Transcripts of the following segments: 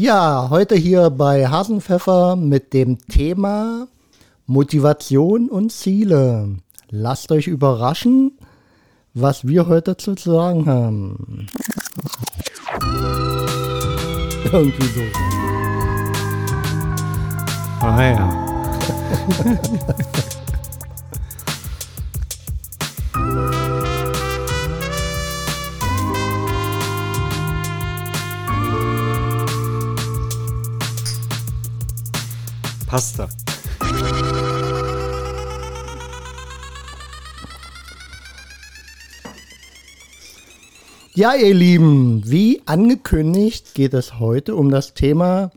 Ja, heute hier bei Hasenpfeffer mit dem Thema Motivation und Ziele. Lasst euch überraschen, was wir heute zu sagen haben. Irgendwie so. Ah ja. Pasta. Ja, ihr Lieben, wie angekündigt geht es heute um das Thema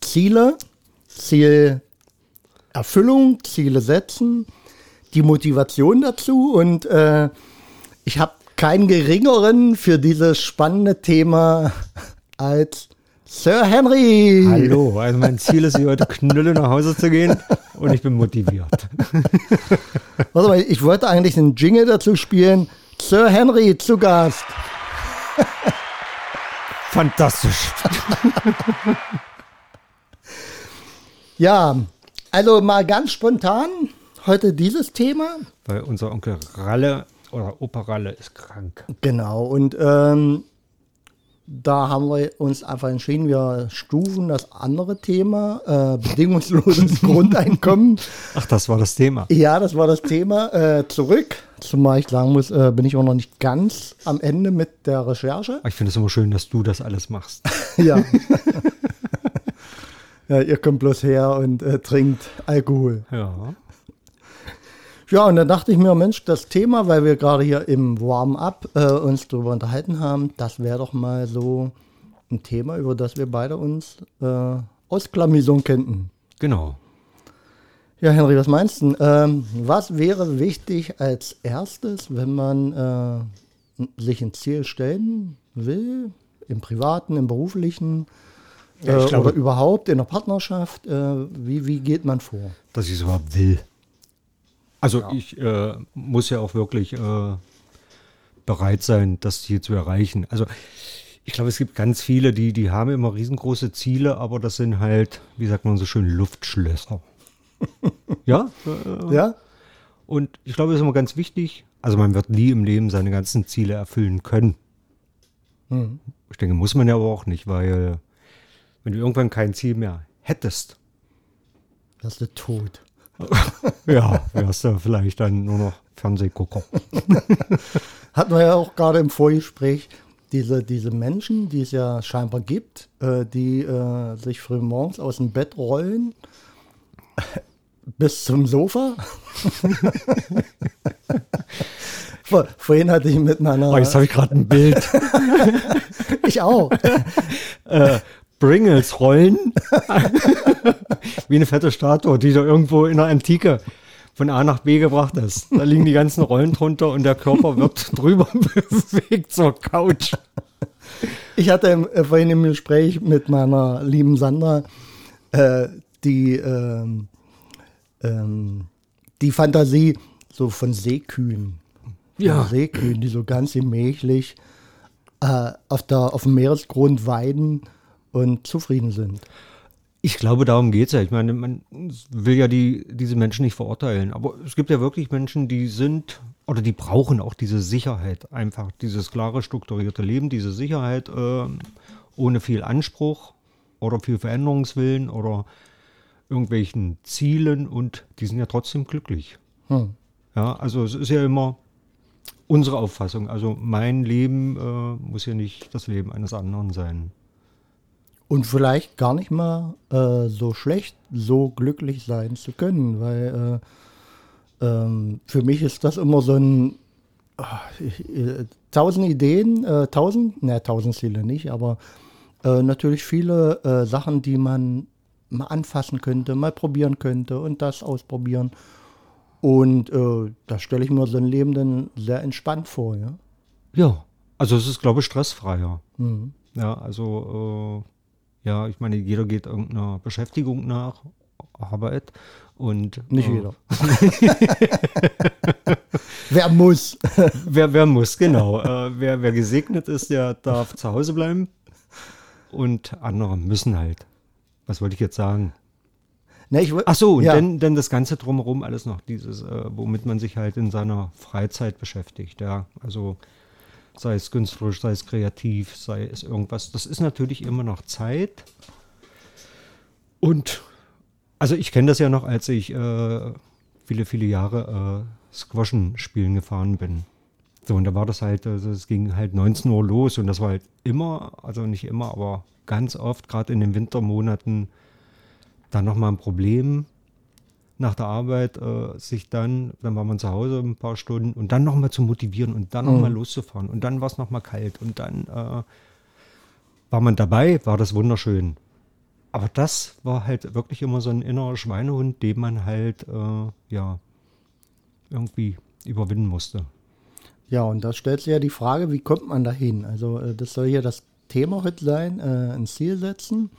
Ziele, Zielerfüllung, Ziele setzen, die Motivation dazu und äh, ich habe keinen geringeren für dieses spannende Thema als Sir Henry. Hallo, also mein Ziel ist, hier heute knülle nach Hause zu gehen und ich bin motiviert. Warte mal, ich wollte eigentlich einen Jingle dazu spielen. Sir Henry zu Gast. Fantastisch. Ja, also mal ganz spontan heute dieses Thema. Weil unser Onkel Ralle oder Opa Ralle ist krank. Genau, und ähm, da haben wir uns einfach entschieden, wir stufen das andere Thema, äh, bedingungsloses Grundeinkommen. Ach, das war das Thema. Ja, das war das Thema. Äh, zurück. Zumal ich sagen muss, äh, bin ich auch noch nicht ganz am Ende mit der Recherche. Ich finde es immer schön, dass du das alles machst. ja. ja, ihr kommt bloß her und äh, trinkt Alkohol. Ja. Ja, und dann dachte ich mir, Mensch, das Thema, weil wir gerade hier im Warm-up äh, uns darüber unterhalten haben, das wäre doch mal so ein Thema, über das wir beide uns äh, ausklamisern könnten. Genau. Ja, Henry, was meinst du? Ähm, was wäre wichtig als erstes, wenn man äh, sich ein Ziel stellen will, im privaten, im beruflichen Ja, äh, glaube- oder überhaupt in der Partnerschaft? Äh, wie, wie geht man vor? Dass ich es überhaupt will. Also ich äh, muss ja auch wirklich äh, bereit sein, das Ziel zu erreichen. Also ich glaube, es gibt ganz viele, die, die haben immer riesengroße Ziele, aber das sind halt, wie sagt man so schön, Luftschlösser. ja? Äh, Ja? Und ich glaube, das ist immer ganz wichtig. Also man wird nie im Leben seine ganzen Ziele erfüllen können. Mhm. Ich denke, muss man ja aber auch nicht, weil wenn du irgendwann kein Ziel mehr hättest, Das ist der Tod. ja, wärst du vielleicht dann nur noch Fernsehgucker. Hatten wir ja auch gerade im Vorgespräch diese, diese Menschen, die es ja scheinbar gibt, äh, die äh, sich früh morgens aus dem Bett rollen bis zum Sofa. Vor, vorhin hatte ich mit meiner. Oh, jetzt habe ich gerade ein Bild. ich auch. äh, Pringles rollen. Wie eine fette Statue, die du irgendwo in der Antike von A nach B gebracht hast. Da liegen die ganzen Rollen drunter und der Körper wird drüber bewegt zur Couch. Ich hatte äh, vorhin im Gespräch mit meiner lieben Sandra äh, die, ähm, ähm, die Fantasie so von Seekühen. Ja. Seekühen, die so ganz gemächlich äh, auf, der, auf dem Meeresgrund weiden und zufrieden sind. Ich glaube, darum geht es ja. Ich meine, man will ja die, diese Menschen nicht verurteilen. Aber es gibt ja wirklich Menschen, die sind oder die brauchen auch diese Sicherheit. Einfach dieses klare, strukturierte Leben, diese Sicherheit äh, ohne viel Anspruch oder viel Veränderungswillen oder irgendwelchen Zielen und die sind ja trotzdem glücklich. Hm. Ja, also es ist ja immer unsere Auffassung. Also mein Leben äh, muss ja nicht das Leben eines anderen sein. Und vielleicht gar nicht mal äh, so schlecht, so glücklich sein zu können, weil äh, ähm, für mich ist das immer so ein ah, ich- äh, tausend Ideen, äh, tausend, ne, tausend Ziele nicht, aber äh, natürlich viele äh, Sachen, die man mal anfassen könnte, mal probieren könnte und das ausprobieren. Und äh, da stelle ich mir so ein Leben dann sehr entspannt vor, ja. Ja, also es ist, glaube ich, stressfreier. Mhm. Ja, also äh, ja, ich meine, jeder geht irgendeiner Beschäftigung nach, Arbeit und Nicht äh, jeder. Wer muss? Wer, wer muss, genau. äh, wer, wer gesegnet ist, der darf zu Hause bleiben. und andere müssen halt. Was wollte ich jetzt sagen? Ne, ich, Ach so, und ja. dann, dann das Ganze drumherum alles noch, dieses, äh, womit man sich halt in seiner Freizeit beschäftigt, ja. Also sei es künstlerisch, sei es kreativ, sei es irgendwas. Das ist natürlich immer noch Zeit. Und also ich kenne das ja noch, als ich äh, viele, viele Jahre äh, Squashen spielen gefahren bin. So, und da war das halt, also es ging halt 19 Uhr los und das war halt immer, also nicht immer, aber ganz oft, gerade in den Wintermonaten, dann nochmal ein Problem nach der Arbeit, äh, sich dann, dann war man zu Hause ein paar Stunden und dann nochmal zu motivieren und dann nochmal loszufahren und dann war es nochmal kalt und dann äh, war man dabei, war das wunderschön. Aber das war halt wirklich immer so ein innerer Schweinehund, den man halt, äh, ja, irgendwie überwinden musste. Ja, und da stellt sich ja die Frage, wie kommt man dahin? Also äh, das soll hier das Thema heute sein, äh, ein Ziel setzen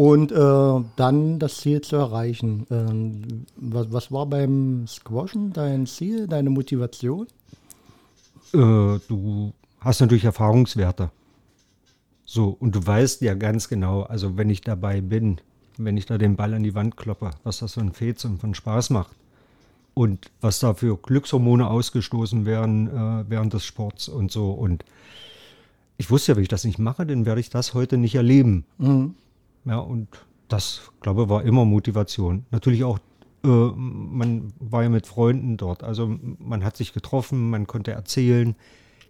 und äh, dann das Ziel zu erreichen. Ähm, was, was war beim Squashen dein Ziel, deine Motivation? Äh, du hast natürlich Erfahrungswerte. So, und du weißt ja ganz genau, also wenn ich dabei bin, wenn ich da den Ball an die Wand kloppe, was das für ein Fetz und von Spaß macht. Und was da für Glückshormone ausgestoßen werden äh, während des Sports und so. Und ich wusste ja, wenn ich das nicht mache, dann werde ich das heute nicht erleben. Ja, und das, glaube ich, war immer Motivation. Natürlich auch, äh, man war ja mit Freunden dort. Also man hat sich getroffen, man konnte erzählen.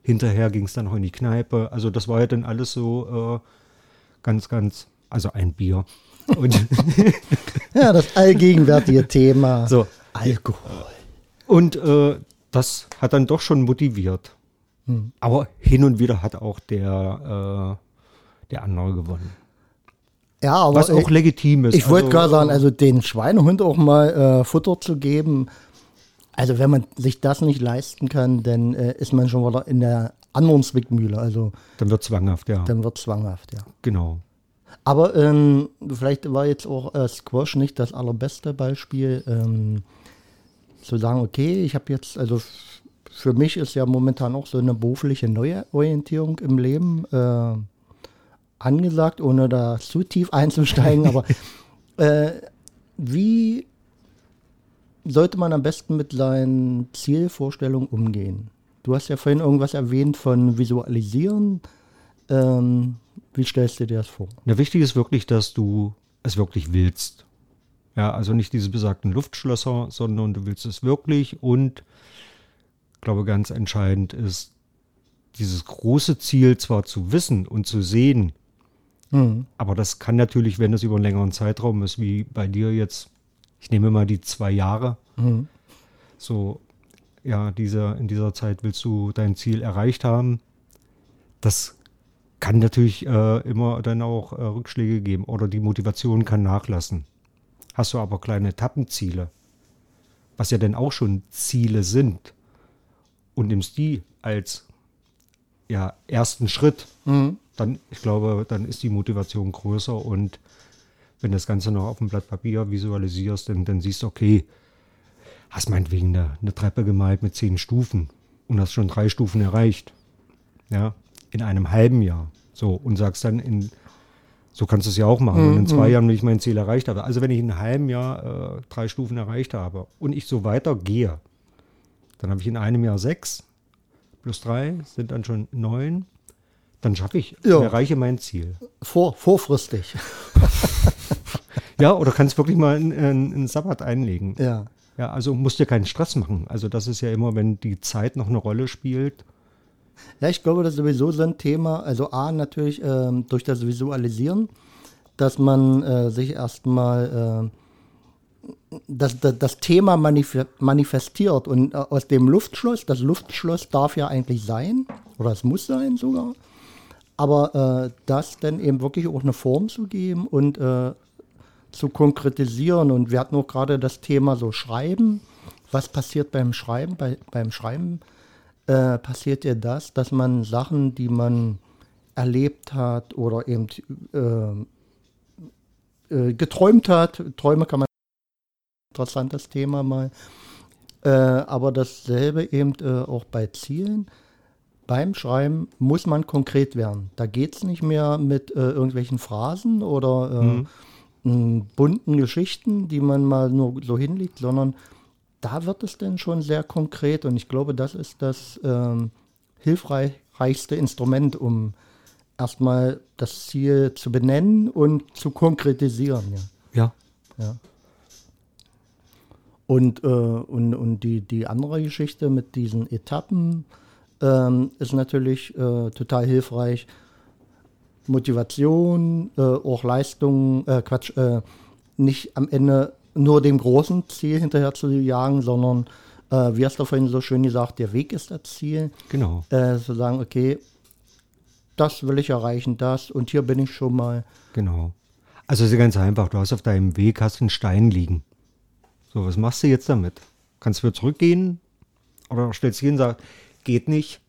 Hinterher ging es dann auch in die Kneipe. Also das war ja dann alles so äh, ganz, ganz, also ein Bier. Und, Ja, das allgegenwärtige Thema so, Alkohol. und äh, das hat dann doch schon motiviert. Aber hin und wieder hat auch der, äh, der andere gewonnen. Ja, aber Was auch ich, legitim ist. ich wollte Also, gerade sagen, also den Schweinehund auch mal äh, Futter zu geben. Also wenn man sich das nicht leisten kann, dann äh, ist man schon wieder in der anderen Zwickmühle. Also Dann wird zwanghaft, ja. dann wird zwanghaft, ja. genau. Aber ähm, vielleicht war jetzt auch äh, Squash nicht das allerbeste Beispiel, ähm, zu sagen, okay, ich habe jetzt, also für mich ist ja momentan auch so eine berufliche Neuorientierung im Leben äh, angesagt, ohne da zu tief einzusteigen. aber äh, wie sollte man am besten mit seinen Zielvorstellungen umgehen? Du hast ja vorhin irgendwas erwähnt von Visualisieren. Ähm, wie stellst du dir das vor? Ja, wichtig ist wirklich, dass du es wirklich willst. Ja, also nicht diese besagten Luftschlösser, sondern du willst es wirklich und ich glaube, ganz entscheidend ist, dieses große Ziel zwar zu wissen und zu sehen, aber das kann natürlich, wenn es über einen längeren Zeitraum ist, wie bei dir jetzt, ich nehme mal die zwei Jahre, so, ja, diese, in dieser Zeit willst du dein Ziel erreicht haben. Das kann natürlich äh, immer dann auch äh, Rückschläge geben oder die Motivation kann nachlassen. Hast du aber kleine Etappenziele, was ja dann auch schon Ziele sind, und nimmst die als ja, ersten Schritt, dann, ich glaube, dann ist die Motivation größer und wenn das Ganze noch auf dem Blatt Papier visualisierst, dann, dann siehst du, okay, hast meinetwegen eine, eine Treppe gemalt mit zehn Stufen und hast schon drei Stufen erreicht. Ja, in einem halben Jahr. So, und sagst dann in, so kannst du es ja auch machen, und in zwei Jahren, wenn ich mein Ziel erreicht habe. Also wenn ich in einem halben Jahr äh, drei Stufen erreicht habe und ich so weitergehe, dann habe ich in einem Jahr sechs plus drei sind dann schon neun. Dann schaffe ich, Ja. und erreiche mein Ziel. Vor, vorfristig. Ja, oder kannst wirklich mal einen, Sabbat einlegen. Ja. Ja, also musst dir keinen Stress machen. Also das ist ja immer, wenn die Zeit noch eine Rolle spielt. Ja, ich glaube, das ist sowieso so ein Thema. Also A, natürlich ähm, durch das Visualisieren, dass man äh, sich erstmal äh, das, das, das Thema manif manifestiert und äh, aus dem Luftschloss, das Luftschloss darf ja eigentlich sein, oder es muss sein sogar, aber äh, das dann eben wirklich auch eine Form zu geben und äh, zu konkretisieren. Und wir hatten auch gerade das Thema so Schreiben. Was passiert beim Schreiben? Bei, beim Schreiben äh, passiert ja das, dass man Sachen, die man erlebt hat oder eben äh, äh, geträumt hat, Träume kann man, interessantes Thema mal, äh, aber dasselbe eben auch bei Zielen. Beim Schreiben muss man konkret werden. Da geht es nicht mehr mit äh, irgendwelchen Phrasen oder äh, Mhm. bunten Geschichten, die man mal nur so hinlegt, sondern da wird es dann schon sehr konkret und ich glaube, das ist das ähm, hilfreichste Instrument, um erstmal das Ziel zu benennen und zu konkretisieren. Ja. Ja. Ja. Und, äh, und, und die, die andere Geschichte mit diesen Etappen ähm, ist natürlich äh, total hilfreich. Motivation, äh, auch Leistung, äh, Quatsch, äh, nicht am Ende nur dem großen Ziel hinterher zu jagen, sondern, äh, wie hast du vorhin so schön gesagt, der Weg ist das Ziel. Genau. Äh, zu sagen, okay, das will ich erreichen, das und hier bin ich schon mal. Genau. Also ist ja ganz einfach. Du hast auf deinem Weg hast einen Stein liegen. So, was machst du jetzt damit? Kannst du wieder zurückgehen? Oder stellst dich hin und sagst, geht nicht,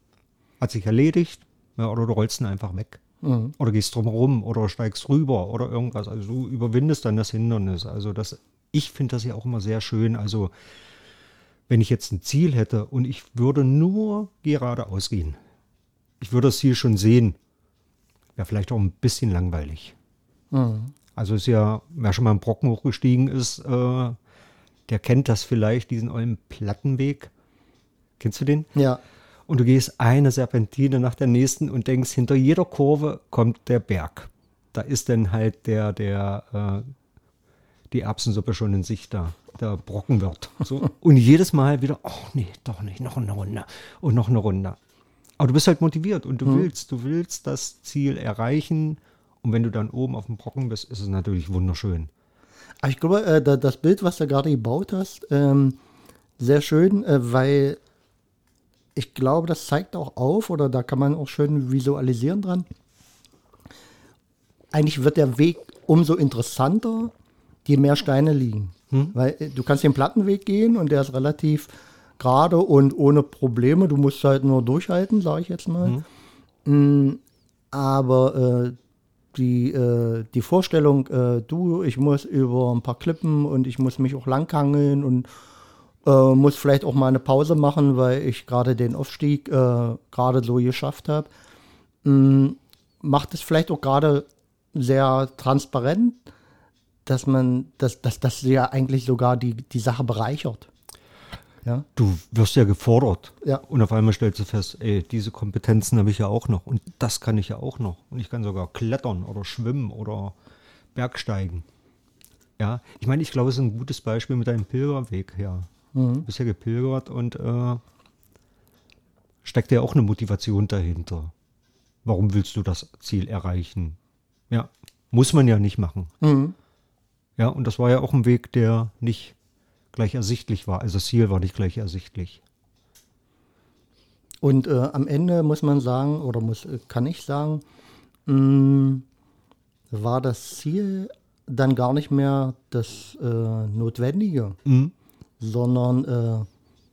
hat sich erledigt, ja, oder du rollst ihn einfach weg. Mhm. Oder gehst drumherum oder steigst rüber oder irgendwas. Also du überwindest dann das Hindernis. Also das, ich finde das ja auch immer sehr schön. Also wenn ich jetzt ein Ziel hätte und ich würde nur geradeaus gehen, ich würde das Ziel schon sehen, wäre vielleicht auch ein bisschen langweilig. Mhm. Also ist ja, wer schon mal einen Brocken hochgestiegen ist, äh, der kennt das vielleicht, diesen ollen Plattenweg. Kennst du den? Ja, Und du gehst eine Serpentine nach der nächsten und denkst, hinter jeder Kurve kommt der Berg. Da ist dann halt der, der, äh, die Erbsensuppe schon in sich da, der Brocken wird. So. Und jedes Mal wieder, oh nee, doch nicht, noch eine Runde und noch eine Runde. Aber du bist halt motiviert und du willst, du willst das Ziel erreichen. Und wenn du dann oben auf dem Brocken bist, ist es natürlich wunderschön. Aber ich glaube, äh, da, das Bild, was du gerade gebaut hast, ähm, sehr schön, äh, weil ich glaube, das zeigt auch auf oder da kann man auch schön visualisieren dran. Eigentlich wird der Weg umso interessanter, je mehr Steine liegen. Weil äh, du kannst den Plattenweg gehen und der ist relativ gerade und ohne Probleme. Du musst halt nur durchhalten, sage ich jetzt mal. Mm, aber äh, die, äh, die Vorstellung, äh, du, ich muss über ein paar Klippen und ich muss mich auch langhangeln und äh, muss vielleicht auch mal eine Pause machen, weil ich gerade den Aufstieg äh, gerade so geschafft habe, mm, macht es vielleicht auch gerade sehr transparent, dass man, dass, dass das ja eigentlich sogar die, die Sache bereichert. Ja. Du wirst ja gefordert. Ja. Und auf einmal stellst du fest, ey, diese Kompetenzen habe ich ja auch noch. Und das kann ich ja auch noch. Und ich kann sogar klettern oder schwimmen oder Bergsteigen. Ja, ich meine, ich glaube, es ist ein gutes Beispiel mit deinem Pilgerweg. Ja. Du bist ja gepilgert und äh, steckt ja auch eine Motivation dahinter. Warum willst du das Ziel erreichen? Ja, muss man ja nicht machen. Mhm. Ja, und das war ja auch ein Weg, der nicht gleich ersichtlich war. Also das Ziel war nicht gleich ersichtlich. Und äh, am Ende muss man sagen, oder muss, äh, kann ich sagen, mh, war das Ziel dann gar nicht mehr das äh, Notwendige, Mhm. Sondern äh,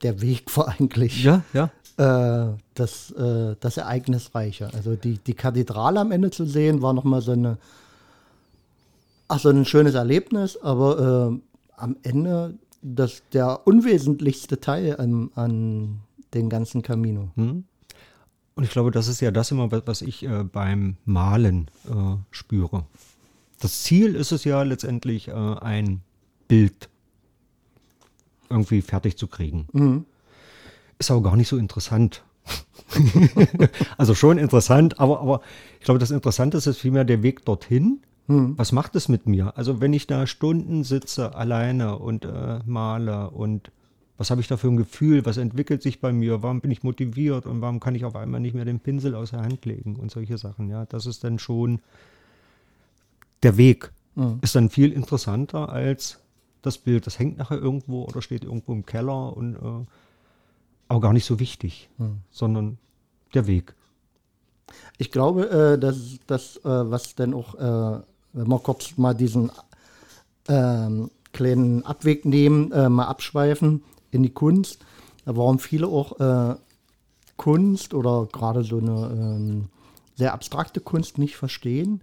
der Weg war eigentlich Ja, ja. äh, das, äh, das Ereignisreiche. Also die, die Kathedrale am Ende zu sehen, war nochmal so eine, ach, so ein schönes Erlebnis, aber am Ende das, der unwesentlichste Teil an, an den ganzen Camino. Und ich glaube, das ist ja das immer, was- was ich äh, beim Malen äh, spüre. Das Ziel ist es ja letztendlich, äh, ein Bild irgendwie fertig zu kriegen. Ist aber gar nicht so interessant. also schon interessant, aber, aber ich glaube, das Interessante ist vielmehr der Weg dorthin. Was macht es mit mir? Also wenn ich da Stunden sitze alleine und äh, male und was habe ich da für ein Gefühl? Was entwickelt sich bei mir? Warum bin ich motiviert und warum kann ich auf einmal nicht mehr den Pinsel aus der Hand legen und solche Sachen? Ja, das ist dann schon der Weg. Ist dann viel interessanter als das Bild. Das hängt nachher irgendwo oder steht irgendwo im Keller und äh, auch gar nicht so wichtig, sondern der Weg. Ich glaube, äh, dass das, äh, was denn auch, äh, wenn wir kurz mal diesen ähm, kleinen Abweg nehmen, äh, mal abschweifen in die Kunst, warum viele auch Kunst oder gerade so eine ähm, sehr abstrakte Kunst nicht verstehen,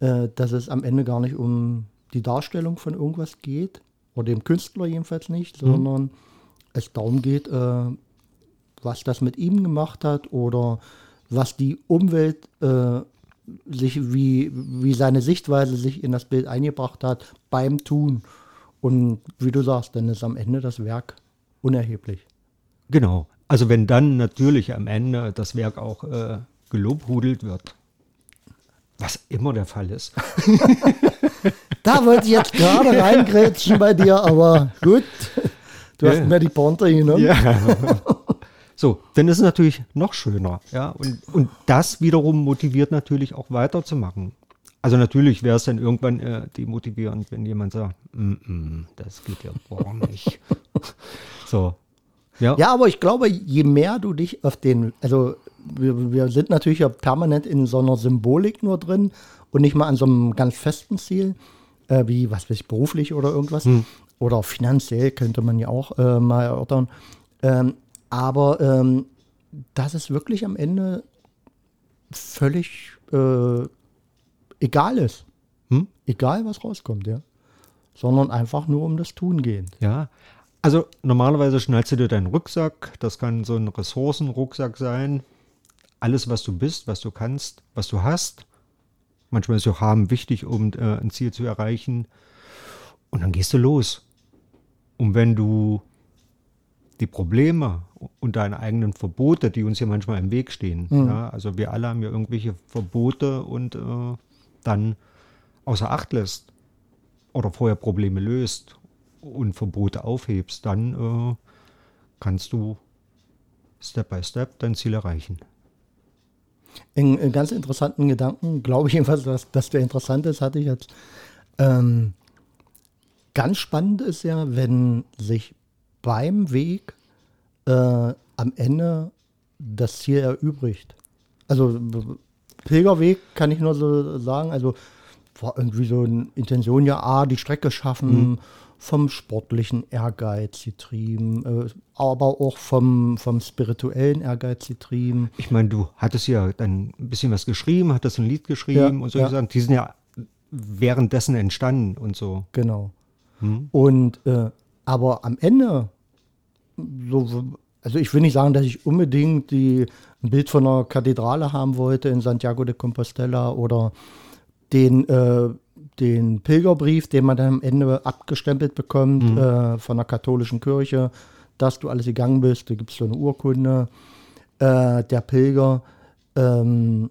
dass es am Ende gar nicht um die Darstellung von irgendwas geht, oder dem Künstler jedenfalls nicht, sondern es darum geht, äh, was das mit ihm gemacht hat oder was die Umwelt äh, sich, wie, wie seine Sichtweise sich in das Bild eingebracht hat beim Tun. Und wie du sagst, dann ist am Ende das Werk unerheblich. Genau. Also wenn dann natürlich am Ende das Werk auch äh, gelobhudelt wird, was immer der Fall ist. da wollte ich jetzt gerade reingrätschen bei dir, aber gut. Du hast Ja. mir die Ponte genommen. Ja. So, dann ist es natürlich noch schöner. Ja, und, und das wiederum motiviert natürlich auch weiterzumachen. Also natürlich wäre es dann irgendwann äh, demotivierend, wenn jemand sagt, mm -mm, das geht ja gar nicht. so. Ja, Ja, aber ich glaube, je mehr du dich auf den, also wir, wir sind natürlich ja permanent in so einer Symbolik nur drin und nicht mal an so einem ganz festen Ziel, äh, wie, was weiß ich, beruflich oder irgendwas. Oder finanziell könnte man ja auch äh, mal erörtern. Ähm, aber ähm, dass es wirklich am Ende völlig äh, egal ist. Hm? Egal, was rauskommt, ja. Sondern einfach nur um das Tun gehen. Ja, also normalerweise schnallst du dir deinen Rucksack, das kann so ein Ressourcenrucksack sein. Alles, was du bist, was du kannst, was du hast. Manchmal ist auch haben wichtig, um äh, ein Ziel zu erreichen. Und dann gehst du los. Und wenn du die Probleme und deine eigenen Verbote, die uns ja manchmal im Weg stehen, ja, also wir alle haben ja irgendwelche Verbote und äh, dann außer Acht lässt oder vorher Probleme löst und Verbote aufhebst, dann äh, kannst du Step by Step dein Ziel erreichen. Einen, einen ganz interessanten Gedanken, glaube ich jedenfalls, dass, dass der interessant ist, hatte ich jetzt. Ähm, ganz spannend ist ja, wenn sich beim Weg äh, am Ende das Ziel erübrigt. Also Pilgerweg kann ich nur so sagen, also war irgendwie so eine Intention, ja, A, die Strecke schaffen, vom sportlichen Ehrgeiz getrieben, äh, aber auch vom, vom spirituellen Ehrgeiz getrieben. Ich meine, du hattest ja dann ein bisschen was geschrieben, hattest ein Lied geschrieben Ja, und so ja. Die sind ja währenddessen entstanden und so. Genau. Und äh, aber am Ende, so, also ich will nicht sagen, dass ich unbedingt die, ein Bild von einer Kathedrale haben wollte in Santiago de Compostela oder den, äh, den Pilgerbrief, den man dann am Ende abgestempelt bekommt äh, von der katholischen Kirche, dass du alles gegangen bist. Da gibt es so eine Urkunde. Äh, der Pilger. Ähm,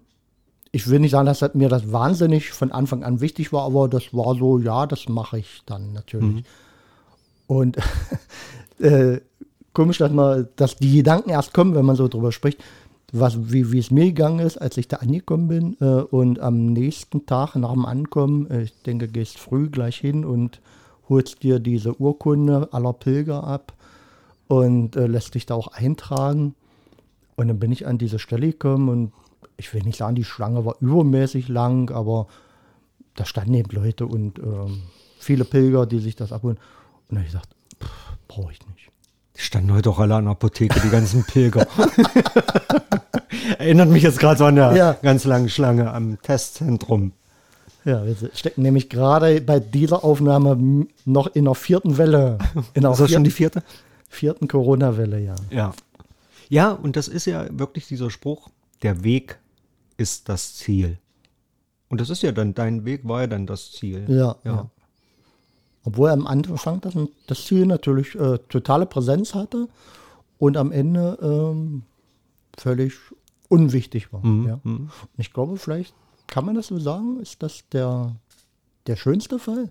ich will nicht sagen, dass das mir das wahnsinnig von Anfang an wichtig war, aber das war so, ja, das mache ich dann natürlich. Und äh, komisch, dass man, dass die Gedanken erst kommen, wenn man so drüber spricht, was, wie, es mir gegangen ist, als ich da angekommen bin. Äh, und am nächsten Tag nach dem Ankommen, äh, ich denke, gehst früh gleich hin und holst dir diese Urkunde aller Pilger ab und äh, lässt dich da auch eintragen. Und dann bin ich an diese Stelle gekommen und ich will nicht sagen, die Schlange war übermäßig lang, aber da standen eben Leute und ähm, viele Pilger, die sich das abholen. Und dann habe ich gesagt, brauche ich nicht. Die standen heute auch alle an der Apotheke, die ganzen Pilger. Erinnert mich jetzt gerade so an eine Ja. ganz lange Schlange am Testzentrum. Ja, wir stecken nämlich gerade bei dieser Aufnahme noch in der vierten Welle. In der Ist das schon die vierte? vierten Corona-Welle, ja. Ja. Ja, und das ist ja wirklich dieser Spruch, der Weg ist das Ziel. Und das ist ja dann, dein Weg war ja dann das Ziel. Ja, ja. Obwohl am Anfang das, das Ziel natürlich äh, totale Präsenz hatte und am Ende ähm, völlig unwichtig war. Ja. Und ich glaube, vielleicht kann man das so sagen, ist das der, der schönste Fall?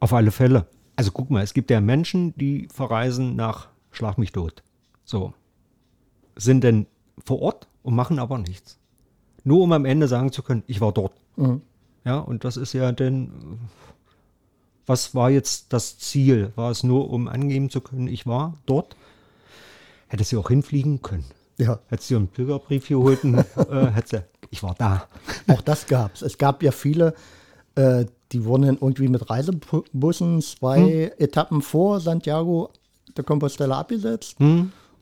Auf alle Fälle. Also guck mal, es gibt ja Menschen, die verreisen nach Schlag mich tot. So. Sind denn vor Ort und machen aber nichts. Nur um am Ende sagen zu können, ich war dort. Ja, und das ist ja dann, was war jetzt das Ziel? War es nur, um angeben zu können, ich war dort? Hätte sie auch hinfliegen können. Ja. Hätte sie einen Pilgerbrief geholt und äh, hätte sie, ich war da. Auch das gab es. Es gab ja viele, äh, die wurden dann irgendwie mit Reisebussen zwei Etappen vor Santiago de Compostela abgesetzt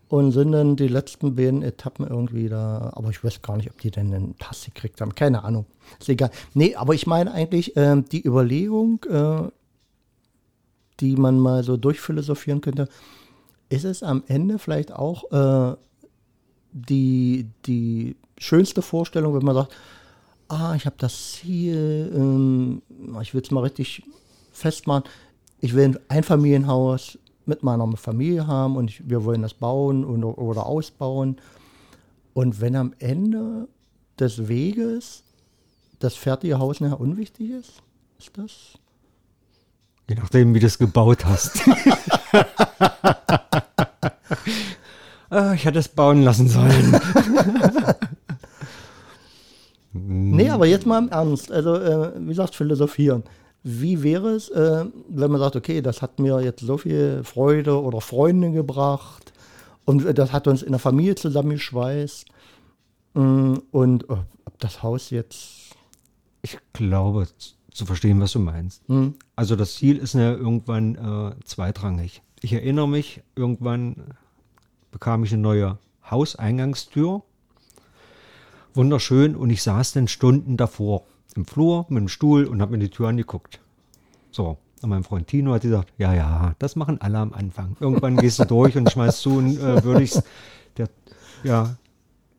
und sind dann die letzten beiden Etappen irgendwie da. Aber ich weiß gar nicht, ob die denn einen Pass gekriegt haben. Keine Ahnung. Ist egal. Nee, aber ich meine eigentlich ähm, die Überlegung, äh, die man mal so durchphilosophieren könnte. ist es am Ende vielleicht auch äh, die, die schönste Vorstellung, wenn man sagt, ah, ich habe das Ziel, ähm, ich will es mal richtig festmachen, ich will ein Einfamilienhaus mit meiner Familie haben und ich, wir wollen das bauen und, oder ausbauen. Und wenn am Ende des Weges das fertige Haus nachher unwichtig ist, ist das? Je nachdem, wie du es gebaut hast. ah, ich hätte es bauen lassen sollen. nee, aber jetzt mal im Ernst. Also, äh, wie gesagt, philosophieren. Wie wäre es, äh, wenn man sagt, okay, das hat mir jetzt so viel Freude oder Freunde gebracht und das hat uns in der Familie zusammengeschweißt mm, und ob das Haus jetzt. Ich glaube, zu verstehen, was du meinst. Mhm. Also das Ziel ist ja irgendwann äh, zweitrangig. Ich erinnere mich, irgendwann bekam ich eine neue Hauseingangstür. Wunderschön und ich saß dann Stunden davor im Flur mit dem Stuhl und habe mir die Tür angeguckt. So, und mein Freund Tino hat gesagt, ja, ja, das machen alle am Anfang. Irgendwann gehst du durch und schmeißt zu und äh, würde ich ja,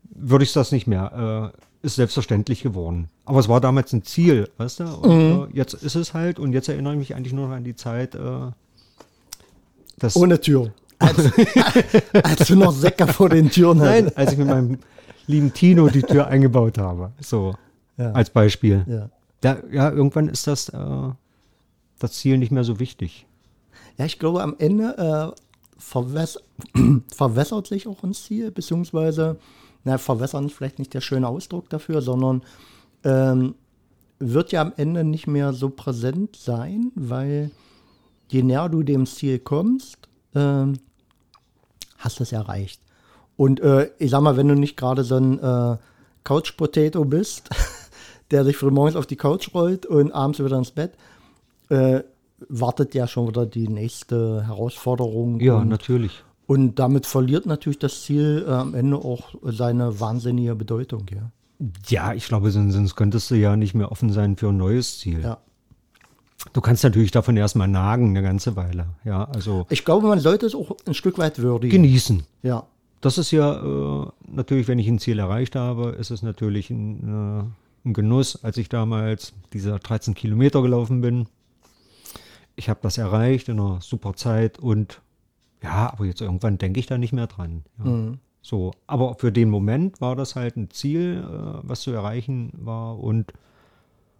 würde ich das nicht mehr. Äh, ist selbstverständlich geworden. Aber es war damals ein Ziel, weißt du? Und mhm. äh, jetzt ist es halt und jetzt erinnere ich mich eigentlich nur noch an die Zeit, äh, dass Ohne Tür. Als, als du noch Säcke vor den Türen hattest. Nein, als ich mit meinem lieben Tino die Tür eingebaut habe. So, ja. als Beispiel. Ja. Da, ja, irgendwann ist das, äh, das Ziel nicht mehr so wichtig. Ja, ich glaube, am Ende äh, verwäss verwässert sich auch ein Ziel, beziehungsweise, na, verwässern ist vielleicht nicht der schöne Ausdruck dafür, sondern ähm, wird ja am Ende nicht mehr so präsent sein, weil je näher du dem Ziel kommst, ähm, hast du es erreicht. Und äh, ich sag mal, wenn du nicht gerade so ein äh, Couch-Potato bist, der sich früh morgens auf die Couch rollt und abends wieder ins Bett, äh, wartet ja schon wieder die nächste Herausforderung. Ja, natürlich. Und damit verliert natürlich das Ziel äh, am Ende auch seine wahnsinnige Bedeutung, ja. Ja, ich glaube, sonst könntest du ja nicht mehr offen sein für ein neues Ziel. Ja. Du kannst natürlich davon erstmal nagen eine ganze Weile. Ja, also. Ich glaube, man sollte es auch ein Stück weit würdigen. Genießen. Ja. Das ist ja äh, natürlich, wenn ich ein Ziel erreicht habe, ist es natürlich ein, äh, ein Genuss, als ich damals diese 13 Kilometer gelaufen bin ich habe das erreicht in einer super Zeit und ja, aber jetzt irgendwann denke ich da nicht mehr dran. Ja. Mhm. So, aber für den Moment war das halt ein Ziel, äh, was zu erreichen war und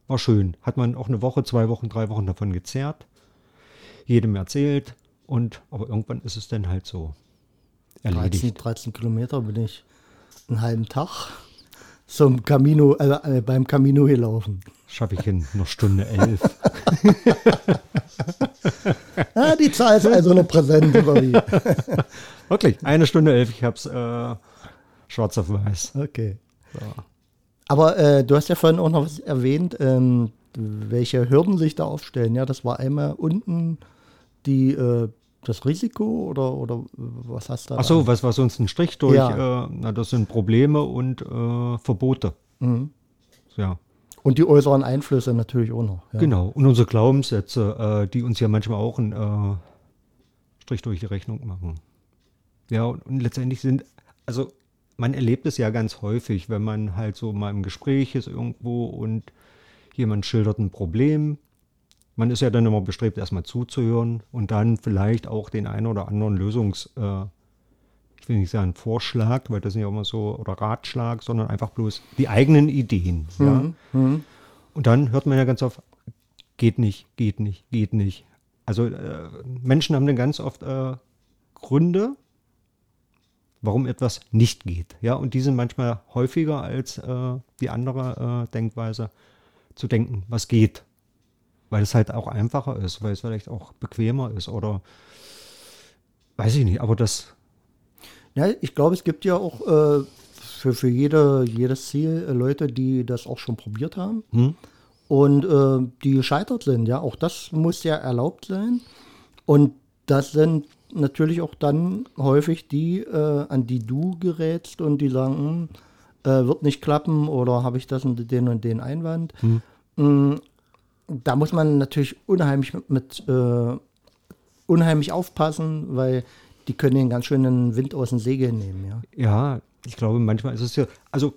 war schön. Hat man auch eine Woche, zwei Wochen, drei Wochen davon gezerrt, jedem erzählt und aber irgendwann ist es dann halt so erledigt. 13, 13 Kilometer bin ich einen halben Tag zum Camino, äh, beim Camino gelaufen. Schaffe ich in einer Stunde elf. Ja, die Zahl ist also eine präsent, oder wie? Wirklich, eine Stunde elf, ich habe es äh, schwarz auf weiß. Okay. So. Aber äh, du hast ja vorhin auch noch was erwähnt, ähm, welche Hürden sich da aufstellen. Ja, das war einmal unten die äh, das Risiko oder, oder was hast du da? Achso, was war sonst ein Strich durch? Ja. Äh, na, das sind Probleme und äh, Verbote. Mhm. Ja. Und die äußeren Einflüsse natürlich auch noch. Ja. Genau. Und unsere Glaubenssätze, äh, die uns ja manchmal auch einen äh, Strich durch die Rechnung machen. Ja, und, und, letztendlich sind, also man erlebt es ja ganz häufig, wenn man halt so mal im Gespräch ist irgendwo und jemand schildert ein Problem man ist ja dann immer bestrebt, erstmal zuzuhören und dann vielleicht auch den einen oder anderen Lösungs, äh, ich will nicht sagen Vorschlag, weil das sind ja immer so, oder Ratschlag, sondern einfach bloß die eigenen Ideen. Mhm. Ja? Mhm. Und dann hört man ja ganz oft, geht nicht, geht nicht, geht nicht. Also äh, Menschen haben dann ganz oft äh, Gründe, warum etwas nicht geht. Ja, und die sind manchmal häufiger als äh, die andere äh, Denkweise zu denken, was geht weil es halt auch einfacher ist, weil es vielleicht auch bequemer ist oder weiß ich nicht, aber das. Ja, ich glaube, es gibt ja auch äh, für, für jede, jedes Ziel äh, Leute, die das auch schon probiert haben hm? und äh, die gescheitert sind. Ja, auch das muss ja erlaubt sein. Und das sind natürlich auch dann häufig die, äh, an die du gerätst und die sagen, hm, wird nicht klappen oder habe ich das und den und den Einwand. Hm. hm da muss man natürlich unheimlich mit, mit äh, unheimlich aufpassen, weil die können den ganz schönen Wind aus den Segeln nehmen, ja. Ja, ich glaube, manchmal ist es ja, also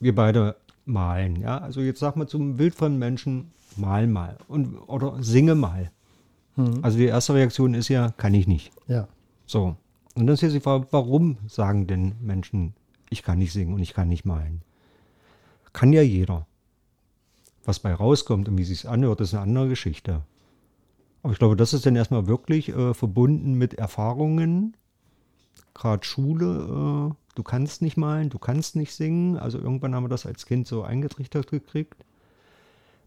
wir beide malen, ja. Also jetzt sag mal zum Bild von Menschen, mal mal und, oder singe mal. Also die erste Reaktion ist ja, kann ich nicht. Ja. So. Und dann ist jetzt die Frage, warum sagen denn Menschen, ich kann nicht singen und ich kann nicht malen? Kann ja jeder. Was bei rauskommt und wie sich anhört, ist eine andere Geschichte. Aber ich glaube, das ist dann erstmal wirklich äh, verbunden mit Erfahrungen, gerade Schule, äh, du kannst nicht malen, du kannst nicht singen. Also irgendwann haben wir das als Kind so eingetrichtert gekriegt.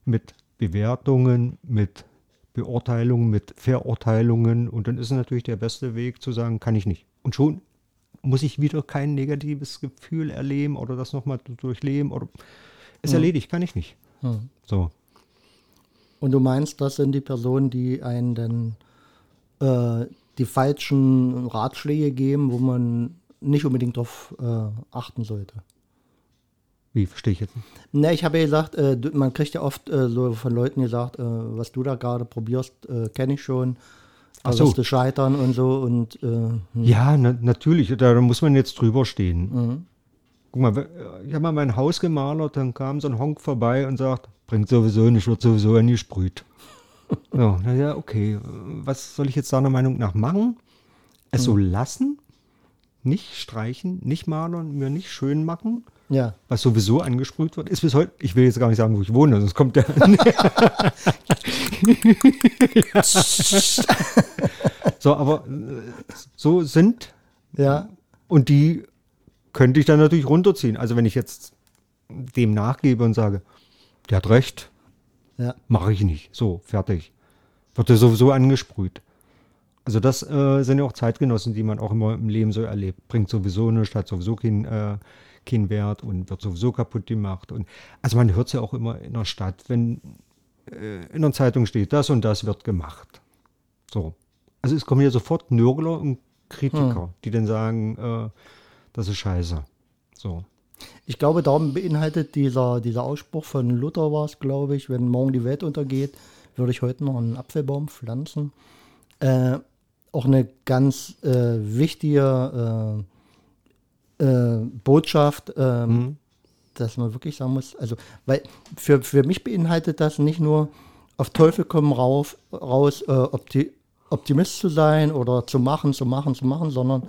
Mit Bewertungen, mit Beurteilungen, mit Verurteilungen. Und dann ist es natürlich der beste Weg zu sagen, kann ich nicht. Und schon muss ich wieder kein negatives Gefühl erleben oder das nochmal durchleben. Oder ist erledigt, kann ich nicht. Hm. So. Und du meinst, das sind die Personen, die einen dann äh, die falschen Ratschläge geben, wo man nicht unbedingt darauf äh, achten sollte. Wie verstehe ich jetzt? Ne, ich habe ja gesagt, äh, man kriegt ja oft äh, so von Leuten gesagt, äh, was du da gerade probierst, äh, kenne ich schon. Ach so. du scheitern und so und hm. Ja, na, natürlich, da, muss man jetzt drüber stehen. Mhm. Guck mal, ich habe mal mein Haus gemalert, dann kam so ein Honk vorbei und sagt, bringt sowieso nicht, wird sowieso angesprüht. ja, na ja, okay, was soll ich jetzt deiner Meinung nach machen? Es so lassen, nicht streichen, nicht malern, mir nicht schön machen, ja. was sowieso angesprüht wird, ist bis heute, ich will jetzt gar nicht sagen, wo ich wohne, sonst kommt der. so, aber äh, so sind Ja, und die könnte ich dann natürlich runterziehen. Also wenn ich jetzt dem nachgebe und sage, der hat recht, ja. mache ich nicht. So, fertig. Wird er sowieso angesprüht. Also das äh, sind ja auch Zeitgenossen, die man auch immer im Leben so erlebt. Bringt sowieso nichts, hat sowieso keinen äh, keinen Wert und wird sowieso kaputt gemacht. Und, also man hört es ja auch immer in der Stadt, wenn äh, in der Zeitung steht, das und das wird gemacht. So. Also es kommen ja sofort Nörgler und Kritiker, die dann sagen, äh, das ist scheiße. So. Ich glaube, darum beinhaltet dieser, dieser Ausspruch von Luther war es, glaube ich, wenn morgen die Welt untergeht, würde ich heute noch einen Apfelbaum pflanzen. Äh, auch eine ganz äh, wichtige äh, äh, Botschaft, ähm, dass man wirklich sagen muss, also, weil für, für mich beinhaltet das nicht nur auf Teufel komm rauf, raus, äh, opti Optimist zu sein oder zu machen, zu machen, zu machen, sondern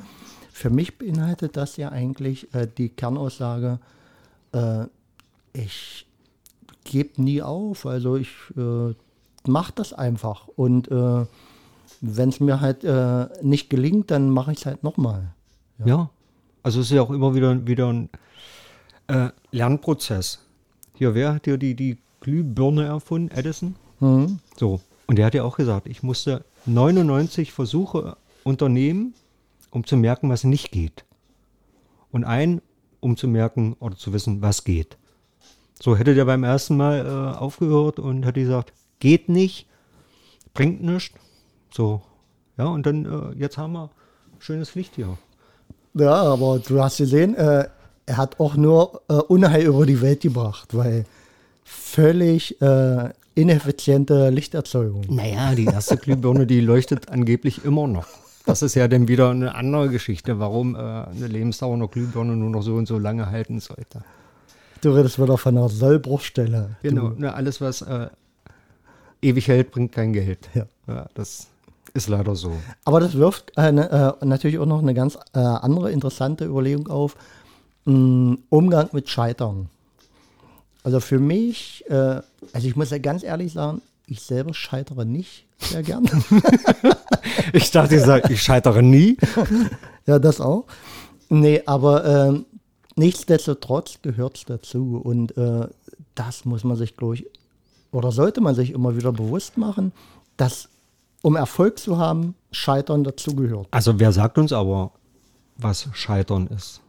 für mich beinhaltet das ja eigentlich äh, die Kernaussage, äh, ich gebe nie auf, also ich äh, mache das einfach und äh, wenn es mir halt äh, nicht gelingt, dann mache ich es halt nochmal. Ja. Also es ist ja auch immer wieder, wieder ein äh, Lernprozess. Hier, wer hat hier die, die Glühbirne erfunden? Edison? Mhm. So. Und der hat ja auch gesagt, ich musste 99 Versuche unternehmen, um zu merken, was nicht geht. Und einen, um zu merken oder zu wissen, was geht. So hätte der beim ersten Mal äh, aufgehört und hätte gesagt, geht nicht, bringt nichts. So. Ja, und dann, äh, jetzt haben wir schönes Licht hier. Ja, aber du hast gesehen, äh, er hat auch nur äh, Unheil über die Welt gebracht, weil völlig äh, ineffiziente Lichterzeugung. Naja, die erste Glühbirne, die leuchtet angeblich immer noch. Das ist ja dann wieder eine andere Geschichte, warum äh, eine Lebensdauer einer Glühbirne nur noch so und so lange halten sollte. Du redest wieder von einer Sollbruchstelle. Genau, ne, alles, was äh, ewig hält, bringt kein Geld. Ja. das ist leider so. aber das wirft äh, ne, natürlich auch noch eine ganz äh, andere interessante Überlegung auf. Mh, Umgang mit Scheitern. Also für mich, äh, also ich muss ja ganz ehrlich sagen, ich selber scheitere nicht sehr gern. Ich dachte, ich, sag, ich scheitere nie. Ja, das auch. Nee, aber ähm, nichtsdestotrotz gehört es dazu. Und äh, das muss man sich, glaube ich, oder sollte man sich immer wieder bewusst machen, dass um Erfolg zu haben, Scheitern dazugehört. Also wer sagt uns aber, was Scheitern ist?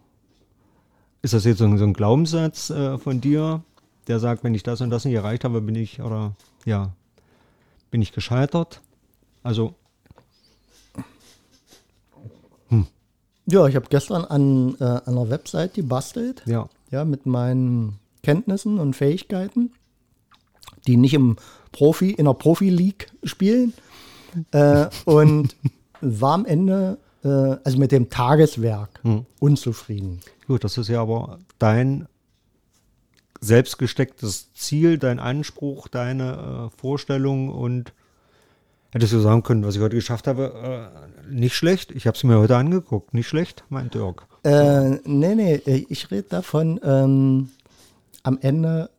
Ist das jetzt so ein, so ein Glaubenssatz äh, von dir, der sagt, wenn ich das und das nicht erreicht habe, bin ich, oder ja, bin ich gescheitert? Also, Ja, ich habe gestern an äh, einer Website gebastelt, ja. ja, mit meinen Kenntnissen und Fähigkeiten, die nicht im Profi, in der Profi-League spielen. Äh, und war am Ende äh, also mit dem Tageswerk Hm. unzufrieden. Gut, das ist ja aber dein selbstgestecktes Ziel, dein Anspruch, deine äh, Vorstellung und hättest du sagen können, was ich heute geschafft habe, äh, nicht schlecht. Ich habe es mir heute angeguckt, nicht schlecht, meint Dirk. Äh, nee, nee, äh, ich rede davon, ähm, am Ende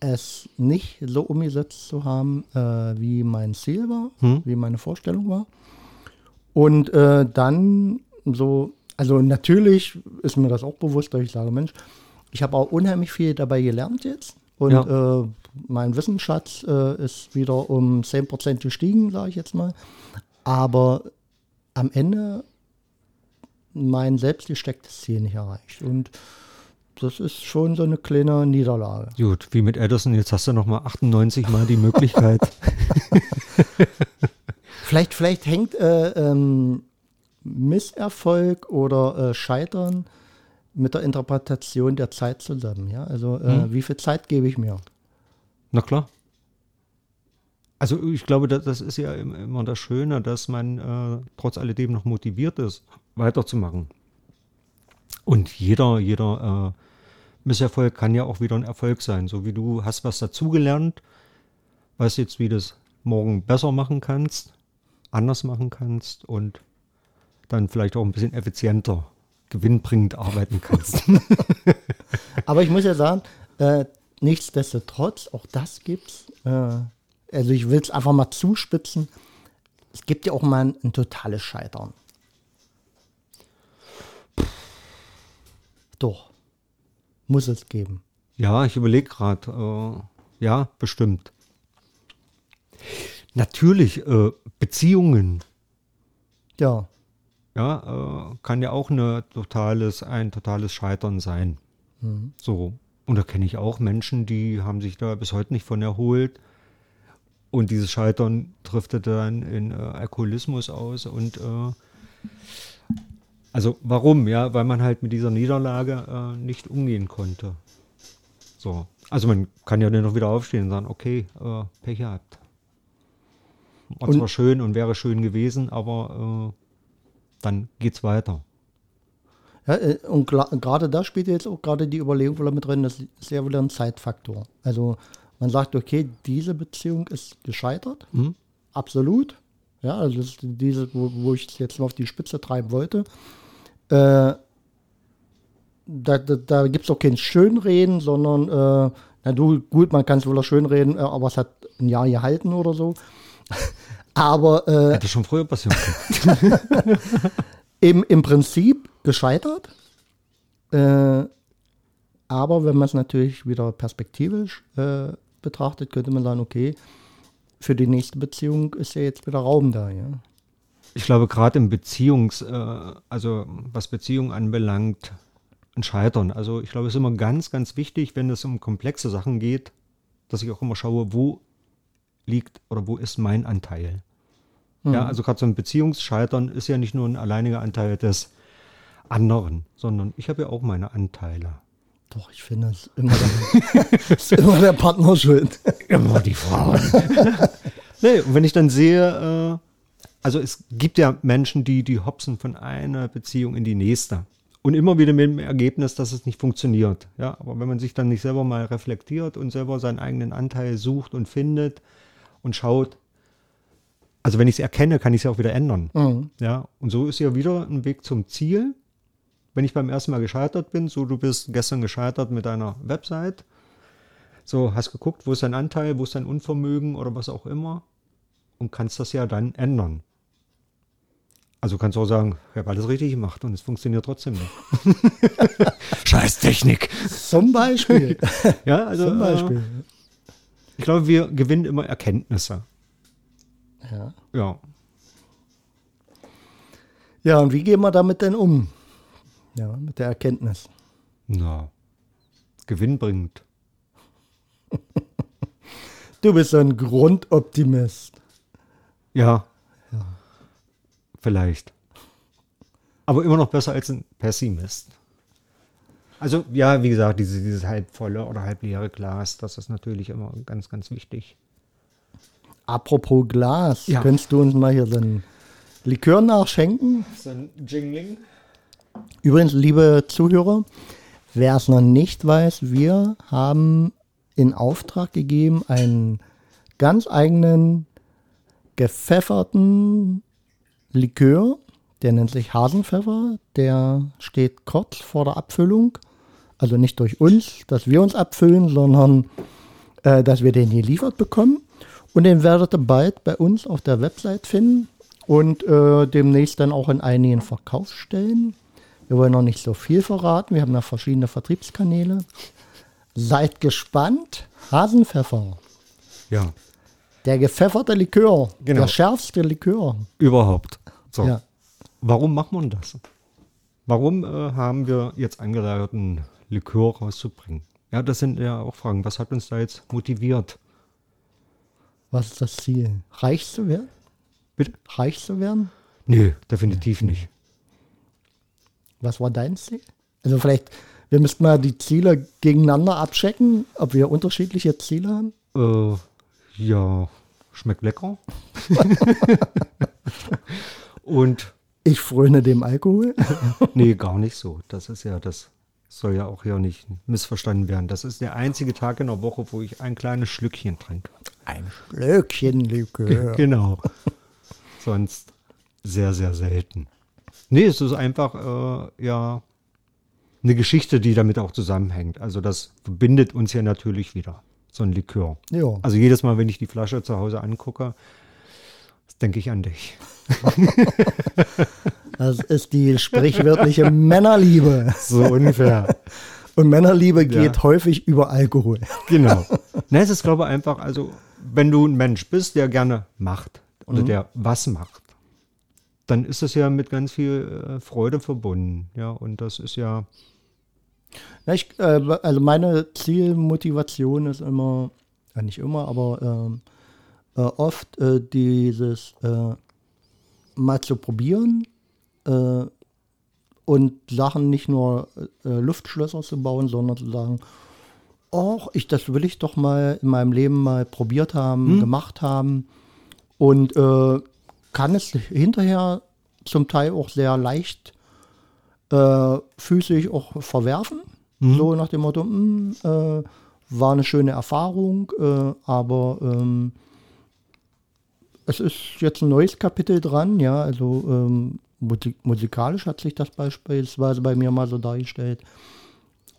es nicht so umgesetzt zu haben, äh, wie mein Ziel war, Hm. wie meine Vorstellung war. Und äh, dann so, also natürlich ist mir das auch bewusst, dass ich sage, Mensch, ich habe auch unheimlich viel dabei gelernt jetzt. Und Ja. äh, mein Wissensschatz äh, ist wieder um 10% gestiegen, sage ich jetzt mal. Aber am Ende mein selbst gestecktes Ziel nicht erreicht. Und das ist schon so eine kleine Niederlage. Gut, wie mit Edison, jetzt hast du noch mal 98 Mal die Möglichkeit. Vielleicht, vielleicht hängt äh, ähm, Misserfolg oder äh, Scheitern mit der Interpretation der Zeit zusammen. Ja? Also äh, wie viel Zeit gebe ich mir? Na klar. Also ich glaube, das, das ist ja im- immer das Schöne, dass man äh, trotz alledem noch motiviert ist, weiterzumachen. Und jeder, jeder äh, Misserfolg kann ja auch wieder ein Erfolg sein. So wie du hast was dazugelernt, weißt jetzt, wie du es morgen besser machen kannst, anders machen kannst und dann vielleicht auch ein bisschen effizienter, gewinnbringend arbeiten kannst. Aber ich muss ja sagen, äh, nichtsdestotrotz, auch das gibt's. Äh, also ich will es einfach mal zuspitzen. Es gibt ja auch mal ein, ein totales Scheitern. Doch. Muss es geben. Ja, ich überlege gerade. Äh, ja, bestimmt. Natürlich, äh, Beziehungen, Ja. Ja, äh, kann ja auch eine totales, ein totales Scheitern sein. So. Und da kenne ich auch Menschen, die haben sich da bis heute nicht von erholt. Und dieses Scheitern driftete dann in äh, Alkoholismus aus. Und äh, also warum? Ja, weil man halt mit dieser Niederlage äh, nicht umgehen konnte. So. Also man kann ja dann noch wieder aufstehen und sagen, okay, äh, Pech gehabt. War Und- zwar schön und wäre schön gewesen, aber äh, dann geht's weiter. Ja, äh, und gerade da spielt jetzt auch gerade die Überlegung wieder mit drin, das ist ja wieder ein Zeitfaktor. Also man sagt, okay, diese Beziehung ist gescheitert, Mhm. absolut. Ja, also das ist diese, wo, wo ich es jetzt mal auf die Spitze treiben wollte. Äh, da da, da gibt es auch kein Schönreden, sondern, äh, na du, gut, man kann es wohl schönreden, äh, aber es hat ein Jahr gehalten oder so. Aber äh, Hätte schon früher passieren können. im, im Prinzip gescheitert. Äh, aber wenn man es natürlich wieder perspektivisch äh, betrachtet, könnte man sagen, okay, für die nächste Beziehung ist ja jetzt wieder Raum da. Ja? Ich glaube, gerade im Beziehungs-, äh, also was Beziehung anbelangt, ein Scheitern. Also ich glaube, es ist immer ganz, ganz wichtig, wenn es um komplexe Sachen geht, dass ich auch immer schaue, wo liegt oder wo ist mein Anteil. Ja, also gerade so ein Beziehungsscheitern ist ja nicht nur ein alleiniger Anteil des anderen, sondern ich habe ja auch meine Anteile. Doch, ich finde, es immer ist immer der Partner schuld. Immer die Frauen. nee, und wenn ich dann sehe, äh, also es gibt ja Menschen, die, die hopsen von einer Beziehung in die nächste. Und immer wieder mit dem Ergebnis, dass es nicht funktioniert. Ja, aber wenn man sich dann nicht selber mal reflektiert und selber seinen eigenen Anteil sucht und findet und schaut, also wenn ich es erkenne, kann ich es ja auch wieder ändern. Mhm. Ja, und so ist ja wieder ein Weg zum Ziel. Wenn ich beim ersten Mal gescheitert bin, so du bist gestern gescheitert mit deiner Website, so hast geguckt, wo ist dein Anteil, wo ist dein Unvermögen oder was auch immer und kannst das ja dann ändern. Also kannst du auch sagen, ich habe alles richtig gemacht und es funktioniert trotzdem nicht. Scheiß Technik. Zum Beispiel. Ja, also Zum Beispiel. Äh, ich glaube, wir gewinnen immer Erkenntnisse. Ja. Ja. ja, und wie gehen wir damit denn um? Ja, mit der Erkenntnis. Na, gewinnbringend. Du bist ein Grundoptimist. Ja. Vielleicht. Aber immer noch besser als ein Pessimist. Also, ja, wie gesagt, diese, dieses halbvolle oder halbleere Glas, das ist natürlich immer ganz, ganz wichtig. Apropos Glas, Ja. könntest du uns mal hier so ein Likör nachschenken. So ein Jingling. Übrigens, liebe Zuhörer, wer es noch nicht weiß, wir haben in Auftrag gegeben einen ganz eigenen gepfefferten Likör, der nennt sich Hasenpfeffer, der steht kurz vor der Abfüllung. Also nicht durch uns, dass wir uns abfüllen, sondern äh, dass wir den geliefert bekommen. Und den werdet ihr bald bei uns auf der Website finden und äh, demnächst dann auch in einigen Verkaufsstellen. Wir wollen noch nicht so viel verraten. Wir haben da verschiedene Vertriebskanäle. Seid gespannt. Hasenpfeffer. Ja, Der gepfefferte Likör. Genau. Der schärfste Likör. überhaupt. So, Ja. warum macht man das? Warum äh, haben wir jetzt eingeladen, Likör rauszubringen? Ja, das sind ja auch Fragen. Was hat uns da jetzt motiviert? Was ist das Ziel? Reich zu werden? Bitte? Reich zu werden? Nee, definitiv nicht. Was war dein Ziel? Also vielleicht, wir müssten mal die Ziele gegeneinander abchecken, ob wir unterschiedliche Ziele haben. Äh, ja, schmeckt lecker. Und Ich fröne dem Alkohol. nee, gar nicht so. Das ist ja, das soll ja auch hier nicht missverstanden werden. Das ist der einzige Tag in der Woche, wo ich ein kleines Schlückchen trinke. Ein Schlückchen Likör. Genau. Sonst sehr, sehr selten. Nee, es ist einfach, äh, ja, eine Geschichte, die damit auch zusammenhängt. Also das verbindet uns ja natürlich wieder, so ein Likör. Ja. Also jedes Mal, wenn ich die Flasche zu Hause angucke, denke ich an dich. Das ist die sprichwörtliche Männerliebe. So ungefähr. Und Männerliebe geht Ja. häufig über Alkohol. Genau. Ne, es ist, glaube ich, einfach, also, wenn du ein Mensch bist, der gerne macht oder der was macht, dann ist das ja mit ganz viel äh, Freude verbunden. Ja, und das ist ja, Ja, ich, äh, also meine Zielmotivation ist immer, ja nicht immer, aber ähm, äh, oft äh, dieses äh, mal zu probieren äh, und Sachen nicht nur äh, Luftschlösser zu bauen, sondern zu sagen, oh, ich, das will ich doch mal in meinem Leben mal probiert haben, gemacht haben. Und kann es hinterher zum Teil auch sehr leicht äh, füßig auch verwerfen. So nach dem Motto, hm, äh, war eine schöne Erfahrung, äh, aber ähm, es ist jetzt ein neues Kapitel dran, ja, also ähm, musik musikalisch hat sich das beispielsweise bei mir mal so dargestellt.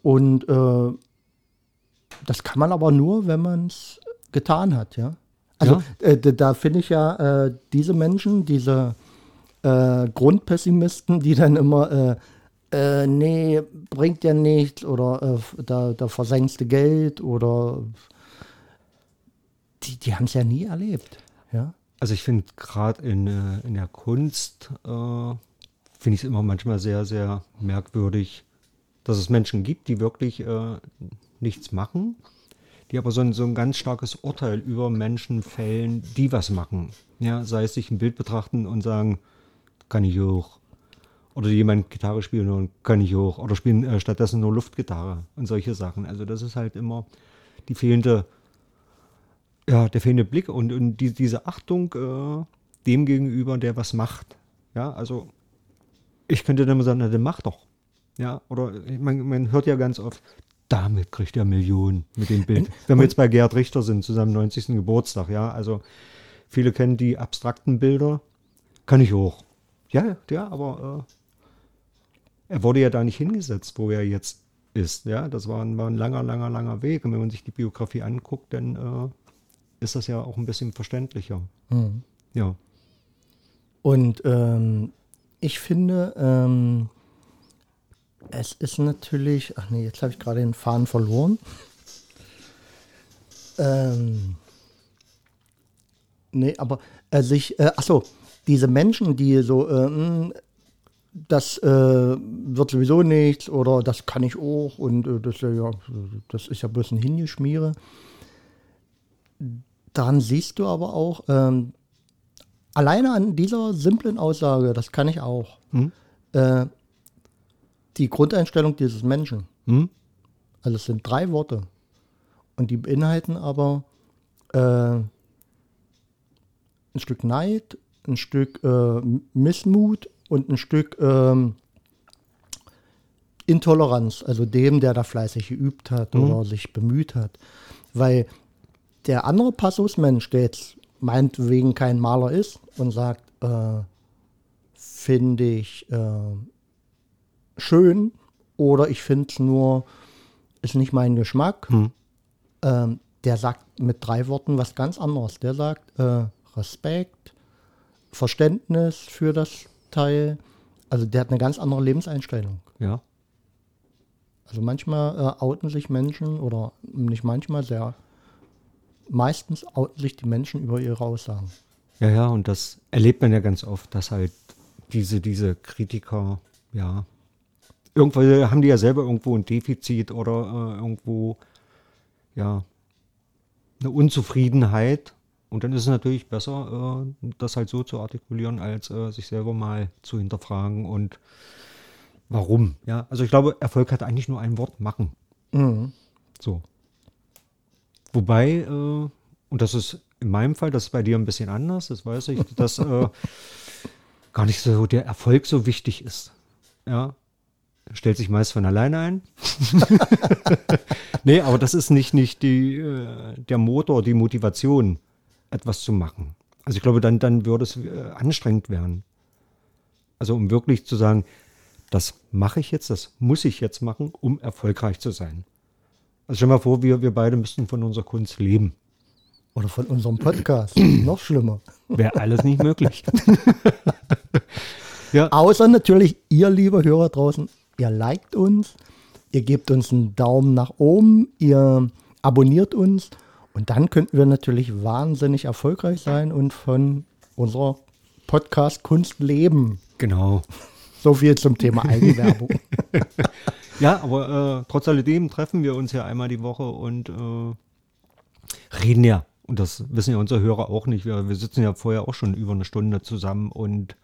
Und äh, das kann man aber nur, wenn man es getan hat, ja. Also äh, da- da finde ich ja äh, diese Menschen, diese äh, Grundpessimisten, die dann immer, äh, äh, nee, bringt ja nichts oder äh, da, da versenkst du Geld oder die, die haben es ja nie erlebt. Ja? Also ich finde gerade in, äh, in der Kunst, äh, finde ich es immer manchmal sehr, sehr merkwürdig, dass es Menschen gibt, die wirklich äh, nichts machen, die aber so ein, so ein ganz starkes Urteil über Menschen fällen, die was machen. Ja, sei es sich ein Bild betrachten und sagen, kann ich hoch. Oder jemand Gitarre spielen und kann ich hoch. Oder spielen äh, stattdessen nur Luftgitarre und solche Sachen. Also das ist halt immer die fehlende, ja, der fehlende Blick und, und die, diese Achtung äh, dem gegenüber, der was macht. Ja, also ich könnte dann mal sagen, na, dann mach doch. Ja, oder man, man hört ja ganz oft, damit kriegt er Millionen mit dem Bild. Wenn wir jetzt bei Gerhard Richter sind, zu seinem 90. Geburtstag, ja, also viele kennen die abstrakten Bilder, kann ich hoch. Ja, ja, aber äh, er wurde ja da nicht hingesetzt, wo er jetzt ist. Ja, das war ein, war ein langer, langer, langer Weg. Und wenn man sich die Biografie anguckt, dann äh, ist das ja auch ein bisschen verständlicher. Ja. Und ähm, ich finde, ähm, es ist natürlich, ach nee, jetzt habe ich gerade den Faden verloren. Ähm, nee, aber äh, sich, äh, ach so, diese Menschen, die so, äh, das äh, wird sowieso nichts oder das kann ich auch und äh, das, ist ja, ja, das ist ja bloß ein Hingeschmiere. Daran siehst du aber auch, ähm, alleine an dieser simplen Aussage, das kann ich auch, äh, die Grundeinstellung dieses Menschen. Hm? Also es sind drei Worte und die beinhalten aber äh, ein Stück Neid, ein Stück äh, Missmut und ein Stück ähm, Intoleranz, also dem, der da fleißig geübt hat Mhm. oder sich bemüht hat. Weil der andere Passusmensch, der jetzt meinetwegen kein Maler ist und sagt, äh, finde ich äh, schön oder ich finde es nur, ist nicht mein Geschmack, Hm. ähm, der sagt mit drei Worten was ganz anderes. Der sagt äh, Respekt, Verständnis für das Teil. Also der hat eine ganz andere Lebenseinstellung. Ja. Also manchmal äh, outen sich Menschen oder nicht manchmal sehr, meistens outen sich die Menschen über ihre Aussagen. Ja, ja, und das erlebt man ja ganz oft, dass halt diese, diese Kritiker, ja, irgendwo haben die ja selber irgendwo ein Defizit oder äh, irgendwo, ja, eine Unzufriedenheit. Und dann ist es natürlich besser, äh, das halt so zu artikulieren, als äh, sich selber mal zu hinterfragen und warum. Ja, also ich glaube, Erfolg hat eigentlich nur ein Wort, machen. Mhm. So. Wobei, äh, und das ist in meinem Fall, das ist bei dir ein bisschen anders, das weiß ich, dass äh, gar nicht so der Erfolg so wichtig ist. Ja. Stellt sich meist von alleine ein. nee, aber das ist nicht, nicht die, äh, der Motor, die Motivation, etwas zu machen. Also ich glaube, dann, dann würde es äh, anstrengend werden. Also um wirklich zu sagen, das mache ich jetzt, das muss ich jetzt machen, um erfolgreich zu sein. Also stell mal vor, wir, wir beide müssten von unserer Kunst leben. Oder von unserem Podcast. Noch schlimmer. Wäre alles nicht möglich. ja, Außer natürlich, ihr liebe Hörer draußen, ihr liked uns, ihr gebt uns einen Daumen nach oben, ihr abonniert uns und dann könnten wir natürlich wahnsinnig erfolgreich sein und von unserer Podcast-Kunst leben. genau. So viel zum Thema Eigenwerbung. Ja, aber äh, trotz alledem treffen wir uns ja einmal die Woche und äh, reden ja. Und das wissen ja unsere Hörer auch nicht. Wir, wir sitzen ja vorher auch schon über eine Stunde zusammen und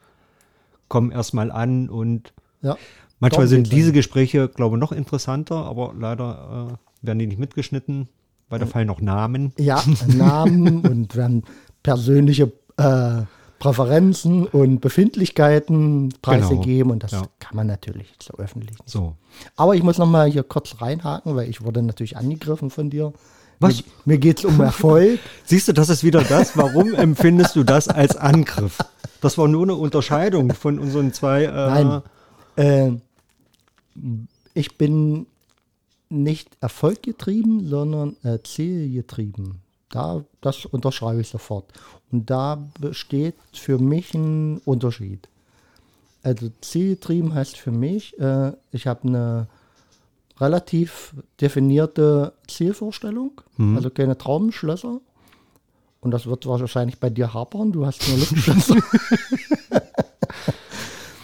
kommen erstmal an und ja. manchmal sind diese. Gespräche, glaube ich, noch interessanter, aber leider äh, werden die nicht mitgeschnitten, weil da fallen noch Namen. Ja, Namen und dann persönliche äh, Präferenzen und Befindlichkeiten preisgegeben und das ja. kann man natürlich so öffentlich nicht. So. Aber ich muss noch mal hier kurz reinhaken, weil ich wurde natürlich angegriffen von dir. Was? Mir, mir geht es um Erfolg. Siehst du, das ist wieder das. Warum empfindest du das als Angriff? Das war nur eine Unterscheidung von unseren zwei. Äh, Nein. Äh, ich bin nicht erfolggetrieben, sondern äh, zielgetrieben. Da, das unterschreibe ich sofort. Und da besteht für mich ein Unterschied. Also zielgetrieben heißt für mich, äh, ich habe eine relativ definierte Zielvorstellung, also keine Traumschlösser. Und das wird wahrscheinlich bei dir hapern. Du hast nur Luftschlösser.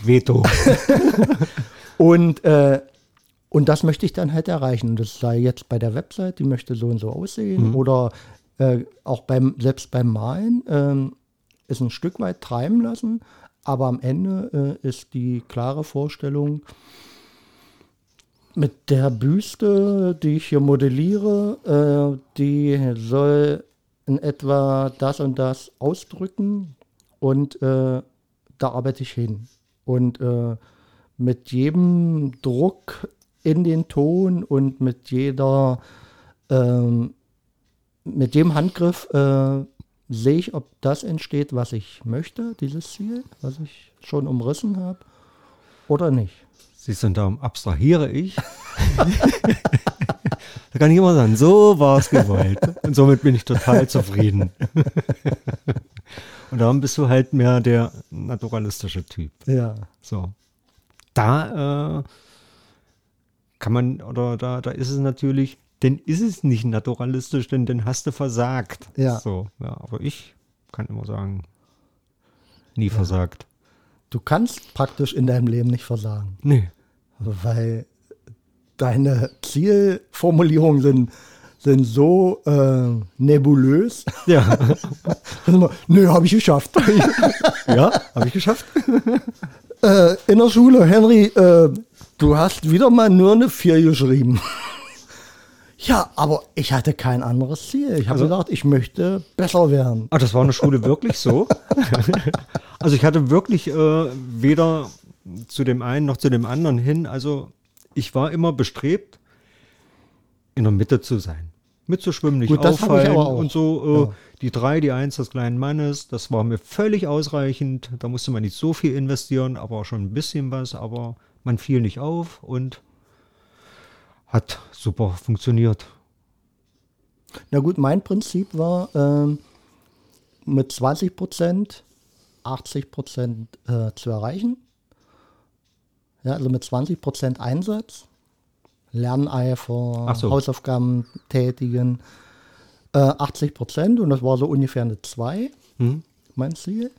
Veto. Und, äh, und das möchte ich dann halt erreichen. Und das sei jetzt bei der Website, die möchte so und so aussehen. Oder äh, auch beim, selbst beim Malen ähm, ist ein Stück weit treiben lassen. Aber am Ende äh, ist die klare Vorstellung, mit der Büste, die ich hier modelliere, äh, die soll in etwa das und das ausdrücken. Und äh, da arbeite ich hin. Und äh, mit jedem Druck in den Ton und mit jeder, ähm, mit jedem Handgriff äh, sehe ich, ob das entsteht, was ich möchte, dieses Ziel, was ich schon umrissen habe, oder nicht. Siehst du, und darum abstrahiere ich. da kann ich immer sagen, so war es gewollt. Und somit bin ich total zufrieden. und darum bist du halt mehr der naturalistische Typ. Ja. So. Da äh, kann man, oder da, da ist es natürlich, denn ist es nicht naturalistisch, denn dann hast du versagt. Ja. So, ja, aber ich kann immer sagen, nie versagt. Du kannst praktisch in deinem Leben nicht versagen, Nee. weil deine Zielformulierungen sind, sind so äh, nebulös. Ja, Nö, habe ich geschafft. ja habe ich geschafft. äh, in der Schule, Henry, äh, du hast wieder mal nur eine 4 geschrieben. Ja, aber ich hatte kein anderes Ziel. Ich habe Also- gedacht, ich möchte besser werden. Ah, das war in der Schule wirklich so? Also ich hatte wirklich äh, weder zu dem einen noch zu dem anderen hin. Also ich war immer bestrebt, in der Mitte zu sein. Mitzuschwimmen, nicht Gut, auffallen und so. Äh, Ja. Die drei, die eins des kleinen Mannes, das war mir völlig ausreichend. Da musste man nicht so viel investieren, aber schon ein bisschen was. Aber man fiel nicht auf und hat super funktioniert. Na gut, mein Prinzip war ähm, mit 20 Prozent 80 Prozent äh, zu erreichen. Ja, also mit 20 Prozent Einsatz, Lerneifer, so. Hausaufgaben tätigen, äh, 80 Prozent und das war so ungefähr eine 2, Hm? mein Ziel.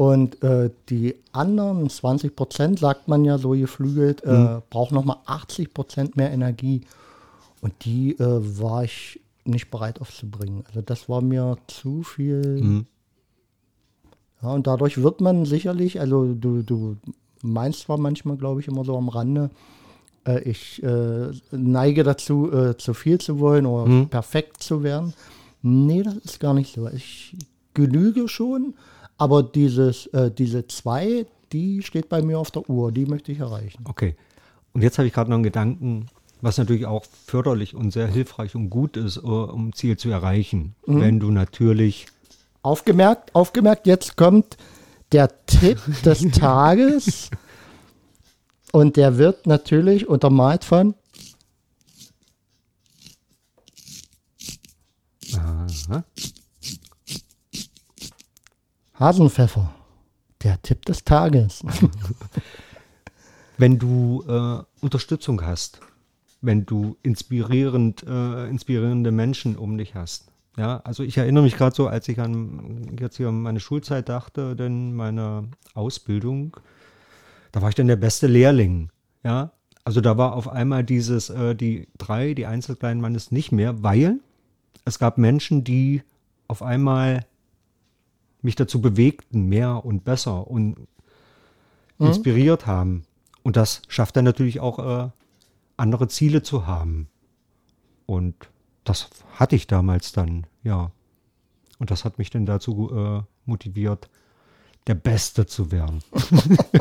Und äh, die anderen 20 Prozent, sagt man ja so geflügelt, äh, brauchen nochmal 80 Prozent mehr Energie. Und die äh, war ich nicht bereit aufzubringen. Also das war mir zu viel. Mhm. Ja, und dadurch wird man sicherlich, also du, du meinst zwar manchmal, glaube ich, immer so am Rande, äh, ich äh, neige dazu, äh, zu viel zu wollen oder Mhm. perfekt zu werden. Nee, das ist gar nicht so. Ich genüge schon, aber dieses, äh, diese zwei, die steht bei mir auf der Uhr, die möchte ich erreichen. Okay. Und jetzt habe ich gerade noch einen Gedanken, was natürlich auch förderlich und sehr hilfreich und gut ist, äh, um ein Ziel zu erreichen. Mhm. Wenn du natürlich Aufgemerkt, aufgemerkt, jetzt kommt der Tipp des Tages. Und der wird natürlich untermalt von Aha. Hasenpfeffer. Der Tipp des Tages. wenn du äh, Unterstützung hast, wenn du inspirierend, äh, inspirierende Menschen um dich hast. Ja, also ich erinnere mich gerade so, als ich an jetzt hier an meine Schulzeit dachte, denn meine Ausbildung, da war ich dann der beste Lehrling. Ja, also da war auf einmal dieses, äh, die drei, die Einzelkleinen Mannes nicht mehr, weil es gab Menschen, die auf einmal mich dazu bewegten, mehr und besser und inspiriert haben. Und das schafft dann natürlich auch äh, andere Ziele zu haben. Und das hatte ich damals dann, ja. Und das hat mich dann dazu äh, motiviert, der Beste zu werden.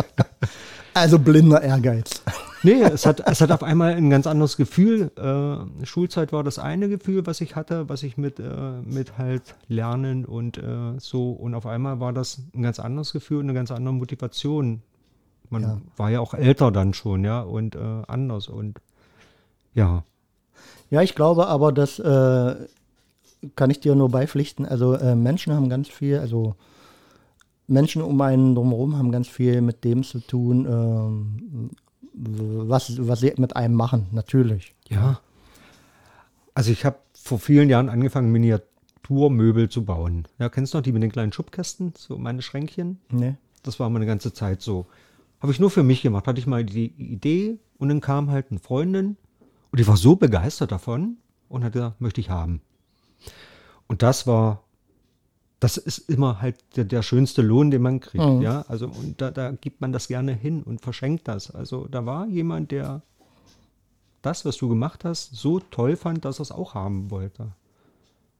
Also blinder Ehrgeiz. Nee, es hat, es hat auf einmal ein ganz anderes Gefühl. Äh, Schulzeit war das eine Gefühl, was ich hatte, was ich mit, äh, mit halt Lernen und äh, so. Und auf einmal war das ein ganz anderes Gefühl, eine ganz andere Motivation. Man Ja. war ja auch älter dann schon, ja, und äh, anders. Und ja, Ja, ich glaube aber, das äh, kann ich dir nur beipflichten. Also äh, Menschen haben ganz viel, also Menschen um einen drumherum haben ganz viel mit dem zu tun, ähm, was, was sie mit einem machen, natürlich. Ja. Also ich habe vor vielen Jahren angefangen, Miniaturmöbel zu bauen. Ja, kennst du noch die mit den kleinen Schubkästen? So meine Schränkchen? Ne? Das war mal eine ganze Zeit so. Habe ich nur für mich gemacht. Hatte ich mal die Idee und dann kam halt eine Freundin und die war so begeistert davon und hat gesagt, möchte ich haben. Und das war, das ist immer halt der, der schönste Lohn, den man kriegt. Mhm. Ja, also und da, da gibt man das gerne hin und verschenkt das. Also da war jemand, der das, was du gemacht hast, so toll fand, dass er es auch haben wollte.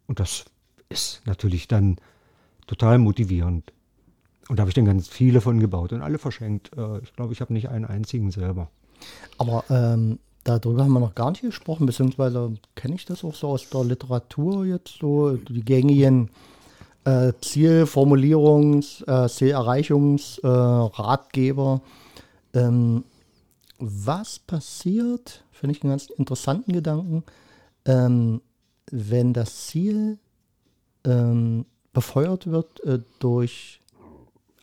Und das ist natürlich dann total motivierend. Und da habe ich dann ganz viele von gebaut und alle verschenkt. Äh, Ich glaube, ich habe nicht einen einzigen selber. Aber ähm, darüber haben wir noch gar nicht gesprochen, beziehungsweise kenne ich das auch so aus der Literatur jetzt so, die gängigen äh, Zielformulierungs-, äh, Zielerreichungs-, äh, Ratgeber. Ähm, was passiert, finde ich einen ganz interessanten Gedanken, ähm, wenn das Ziel ähm, befeuert wird äh, durch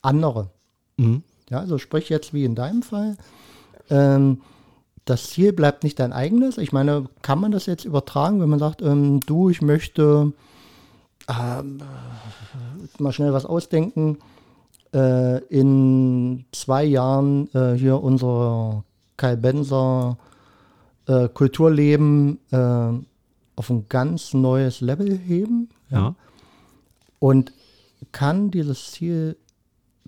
andere? Mhm. Ja, also sprich jetzt wie in deinem Fall. Ähm, das Ziel bleibt nicht dein eigenes. Ich meine, kann man das jetzt übertragen, wenn man sagt, ähm, du, ich möchte ähm, mal schnell was ausdenken, äh, in zwei Jahren äh, hier unser Kai Benser äh, Kulturleben äh, auf ein ganz neues Level heben. Ja. Und kann dieses Ziel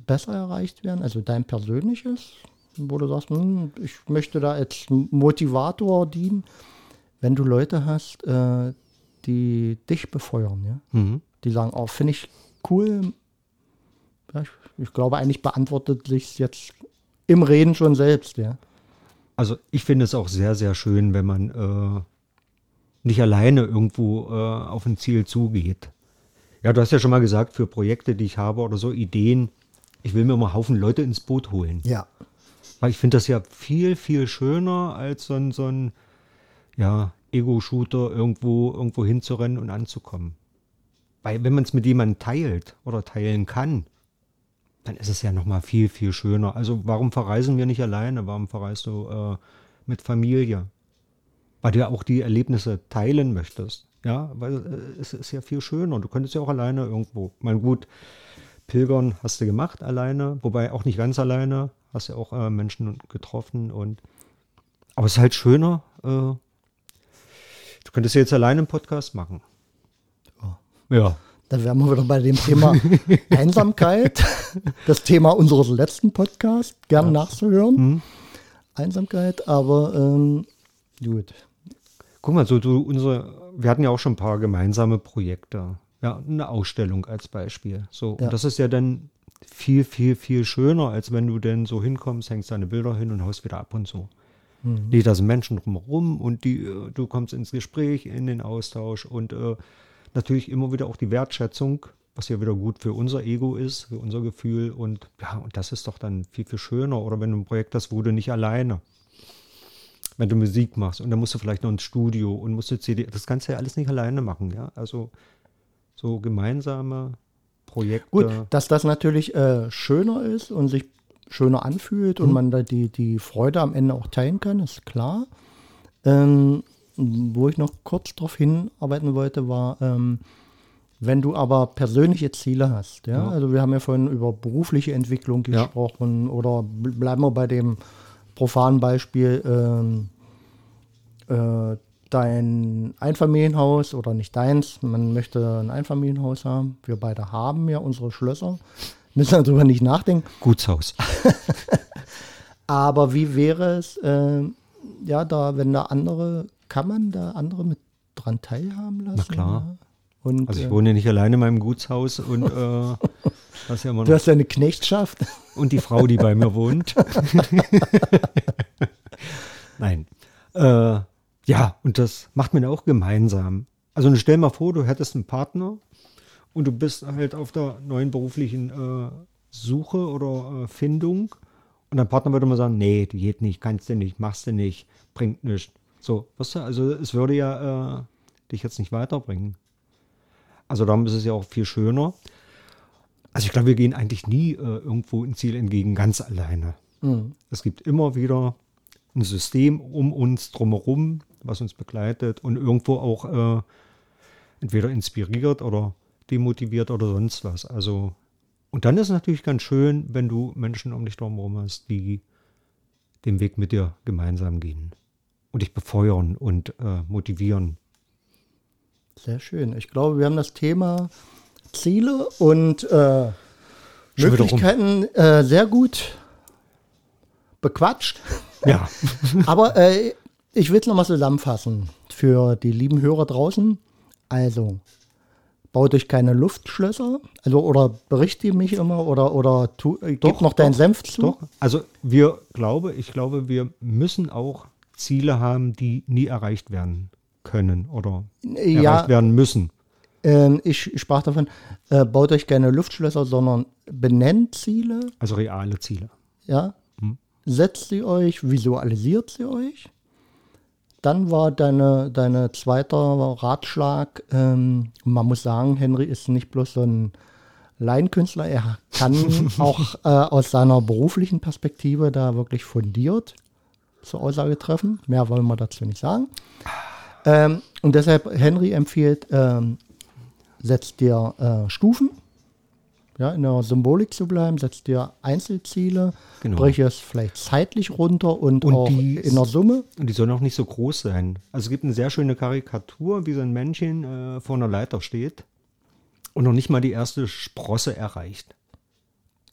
besser erreicht werden, also dein persönliches, wo du sagst, hm, ich möchte da als Motivator dienen, wenn du Leute hast, äh, die dich befeuern, ja? Mhm. die sagen, oh, finde ich cool, ja, ich, ich glaube, eigentlich beantwortet sich jetzt im Reden schon selbst, ja. Also ich finde es auch sehr, sehr schön, wenn man äh, nicht alleine irgendwo äh, auf ein Ziel zugeht. Ja, du hast ja schon mal gesagt, für Projekte, die ich habe oder so Ideen, ich will mir mal einen Haufen Leute ins Boot holen. Ja. Weil ich finde das ja viel, viel schöner, als so ein, so ein ja, Ego-Shooter irgendwo, irgendwo hinzurennen und anzukommen. Weil wenn man es mit jemandem teilt oder teilen kann, dann ist es ja nochmal viel, viel schöner. Also warum verreisen wir nicht alleine? Warum verreist du äh, mit Familie? Weil du ja auch die Erlebnisse teilen möchtest. Ja, weil äh, es ist ja viel schöner. Du könntest ja auch alleine irgendwo. Mein gut, Pilgern hast du gemacht alleine, wobei auch nicht ganz alleine. Hast ja auch äh, Menschen getroffen und aber es ist halt schöner. Du könntest ja jetzt alleine einen Podcast machen. Oh. Ja. Da wären wir wieder bei dem Thema Einsamkeit. Das Thema unseres letzten Podcasts, gern ja. nachzuhören. Mhm. Einsamkeit, aber ähm, gut. Guck mal, so du, unsere, wir hatten ja auch schon ein paar gemeinsame Projekte. Ja, eine Ausstellung als Beispiel. So, ja. und das ist ja dann viel, viel, viel schöner, als wenn du denn so hinkommst, hängst deine Bilder hin und haust wieder ab und so. Mhm. Nee, da sind Menschen drumherum und die, äh, du kommst ins Gespräch, in den Austausch und äh, natürlich immer wieder auch die Wertschätzung, was ja wieder gut für unser Ego ist, für unser Gefühl. Und ja, und das ist doch dann viel, viel schöner. Oder wenn du ein Projekt hast, wo du nicht alleine, wenn du Musik machst und dann musst du vielleicht noch ins Studio und musst du CD, das kannst du ja alles nicht alleine machen, ja. Also so gemeinsame Projekte. Gut, dass das natürlich äh, schöner ist und sich schöner anfühlt mhm. und man da die, die Freude am Ende auch teilen kann, ist klar. Ähm, wo ich noch kurz darauf hinarbeiten wollte, war, ähm, wenn du aber persönliche Ziele hast, ja? ja? also wir haben ja vorhin über berufliche Entwicklung gesprochen ja. oder bleiben wir bei dem profanen Beispiel, ähm, äh, dein Einfamilienhaus oder nicht deins, man möchte ein Einfamilienhaus haben, wir beide haben ja unsere Schlösser, müssen darüber nicht nachdenken. Gutshaus. aber wie wäre es, äh, ja, da, wenn da andere kann man da andere mit dran teilhaben lassen? Na klar. Und, also ich äh, wohne ja nicht alleine in meinem Gutshaus und äh, hast ja immer Du hast ja eine Knechtschaft. Und die Frau, die bei mir wohnt. Nein. Äh, ja, und das macht man auch gemeinsam. Also stell mal vor, du hättest einen Partner und du bist halt auf der neuen beruflichen äh, Suche oder äh, Findung und dein Partner würde mal sagen, nee, du geht nicht, kannst du nicht, machst du nicht, bringt nichts. So, weißt du, also es würde ja äh, dich jetzt nicht weiterbringen. Also darum ist es ja auch viel schöner. Also ich glaube, wir gehen eigentlich nie äh, irgendwo ein Ziel entgegen ganz alleine. Mhm. Es gibt immer wieder ein System um uns drumherum, was uns begleitet und irgendwo auch äh, entweder inspiriert oder demotiviert oder sonst was. Also und dann ist es natürlich ganz schön, wenn du Menschen um dich drumherum hast, die den Weg mit dir gemeinsam gehen und dich befeuern und äh, motivieren. Sehr schön. Ich glaube, wir haben das Thema Ziele und äh, Möglichkeiten äh, sehr gut bequatscht. Ja. Aber äh, ich will es nochmal zusammenfassen für die lieben Hörer draußen. Also, baut euch keine Luftschlösser, also oder berichte mich immer oder oder tu, äh, gib noch deinen Senf zu. Doch. Also wir glaube, ich glaube, wir müssen auch Ziele haben, die nie erreicht werden können oder ja, erreicht werden müssen. Ähm, ich sprach davon, äh, baut euch keine Luftschlösser, sondern benennt Ziele. Also reale Ziele. Ja. Hm. Setzt sie euch, visualisiert sie euch. Dann war deine, deine zweiter Ratschlag, ähm, man muss sagen, Henry ist nicht bloß so ein Laienkünstler, er kann auch äh, aus seiner beruflichen Perspektive da wirklich fundiert zur Aussage treffen. Mehr wollen wir dazu nicht sagen. Ähm, und deshalb, Henry empfiehlt, ähm, setzt dir äh, Stufen, ja, in der Symbolik zu bleiben, setzt dir Einzelziele, genau. brich es vielleicht zeitlich runter und, und auch die, in der Summe. Und die sollen auch nicht so groß sein. Also es gibt eine sehr schöne Karikatur, wie so ein Männchen äh, vor einer Leiter steht und noch nicht mal die erste Sprosse erreicht.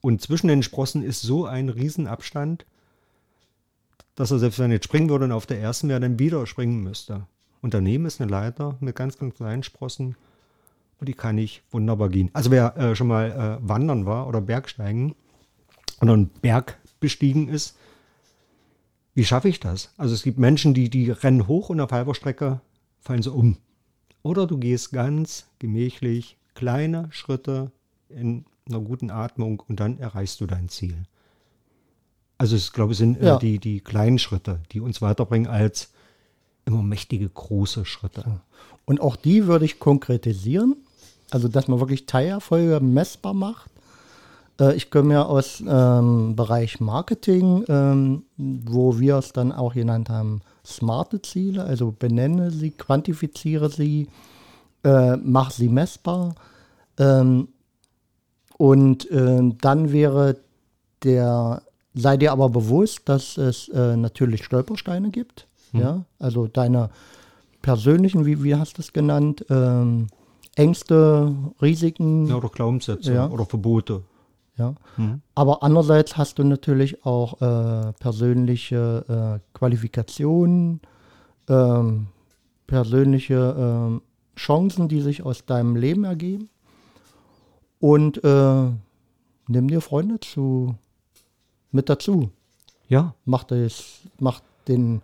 Und zwischen den Sprossen ist so ein Riesenabstand, dass er selbst wenn er jetzt springen würde und auf der ersten wäre, dann wieder springen müsste. Und daneben ist eine Leiter mit ganz, ganz kleinen Sprossen. Und und die kann ich wunderbar gehen. Also wer äh, schon mal äh, wandern war oder Bergsteigen oder einen Berg bestiegen ist, wie schaffe ich das? Also es gibt Menschen, die, die rennen hoch und auf halber Strecke fallen sie um. Oder du gehst ganz gemächlich kleine Schritte in einer guten Atmung und dann erreichst du dein Ziel. Also ich glaube, es sind äh, Ja. die, die kleinen Schritte, die uns weiterbringen als immer mächtige große Schritte. Und auch die würde ich konkretisieren. Also, dass man wirklich Teilerfolge messbar macht. Äh, ich komme ja aus ähm, Bereich Marketing, ähm, wo wir es dann auch genannt haben, smarte Ziele. Also benenne sie, quantifiziere sie, äh, mach sie messbar. Ähm, und ähm, dann wäre der, sei dir aber bewusst, dass es äh, natürlich Stolpersteine gibt. Ja, also deine persönlichen, wie, wie hast du es genannt, ähm, Ängste, Risiken. Ja, oder Glaubenssätze Ja. oder Verbote. Ja. Aber andererseits hast du natürlich auch äh, persönliche äh, Qualifikationen, ähm, persönliche ähm, Chancen, die sich aus deinem Leben ergeben. Und äh, nimm dir Freunde zu, mit dazu. Ja, Mach, das, mach den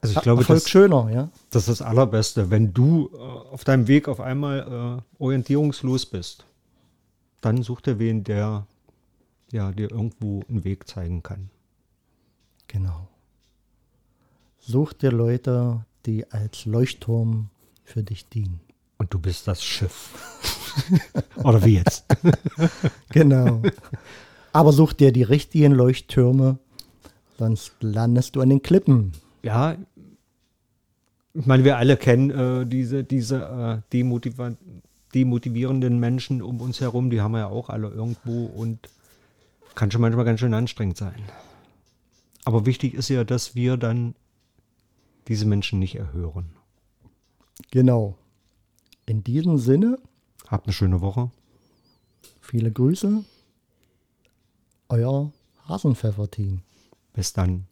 also ich glaube, Erfolg das, schöner. Ja? das ist das Allerbeste. Wenn du äh, auf deinem Weg auf einmal äh, orientierungslos bist, dann such dir wen, der ja, dir irgendwo einen Weg zeigen kann. Genau. Such dir Leute, die als Leuchtturm für dich dienen. Und du bist das Schiff. oder wie jetzt? Genau. Aber such dir die richtigen Leuchttürme, sonst landest du an den Klippen. Ja, ich meine, wir alle kennen äh, diese, diese äh, demotiva demotivierenden Menschen um uns herum, die haben wir ja auch alle irgendwo und kann schon manchmal ganz schön anstrengend sein. Aber wichtig ist ja, dass wir dann diese Menschen nicht erhören. Genau. In diesem Sinne, Habt eine schöne Woche. viele Grüße. Euer Hasenpfeffer-Team. Bis dann.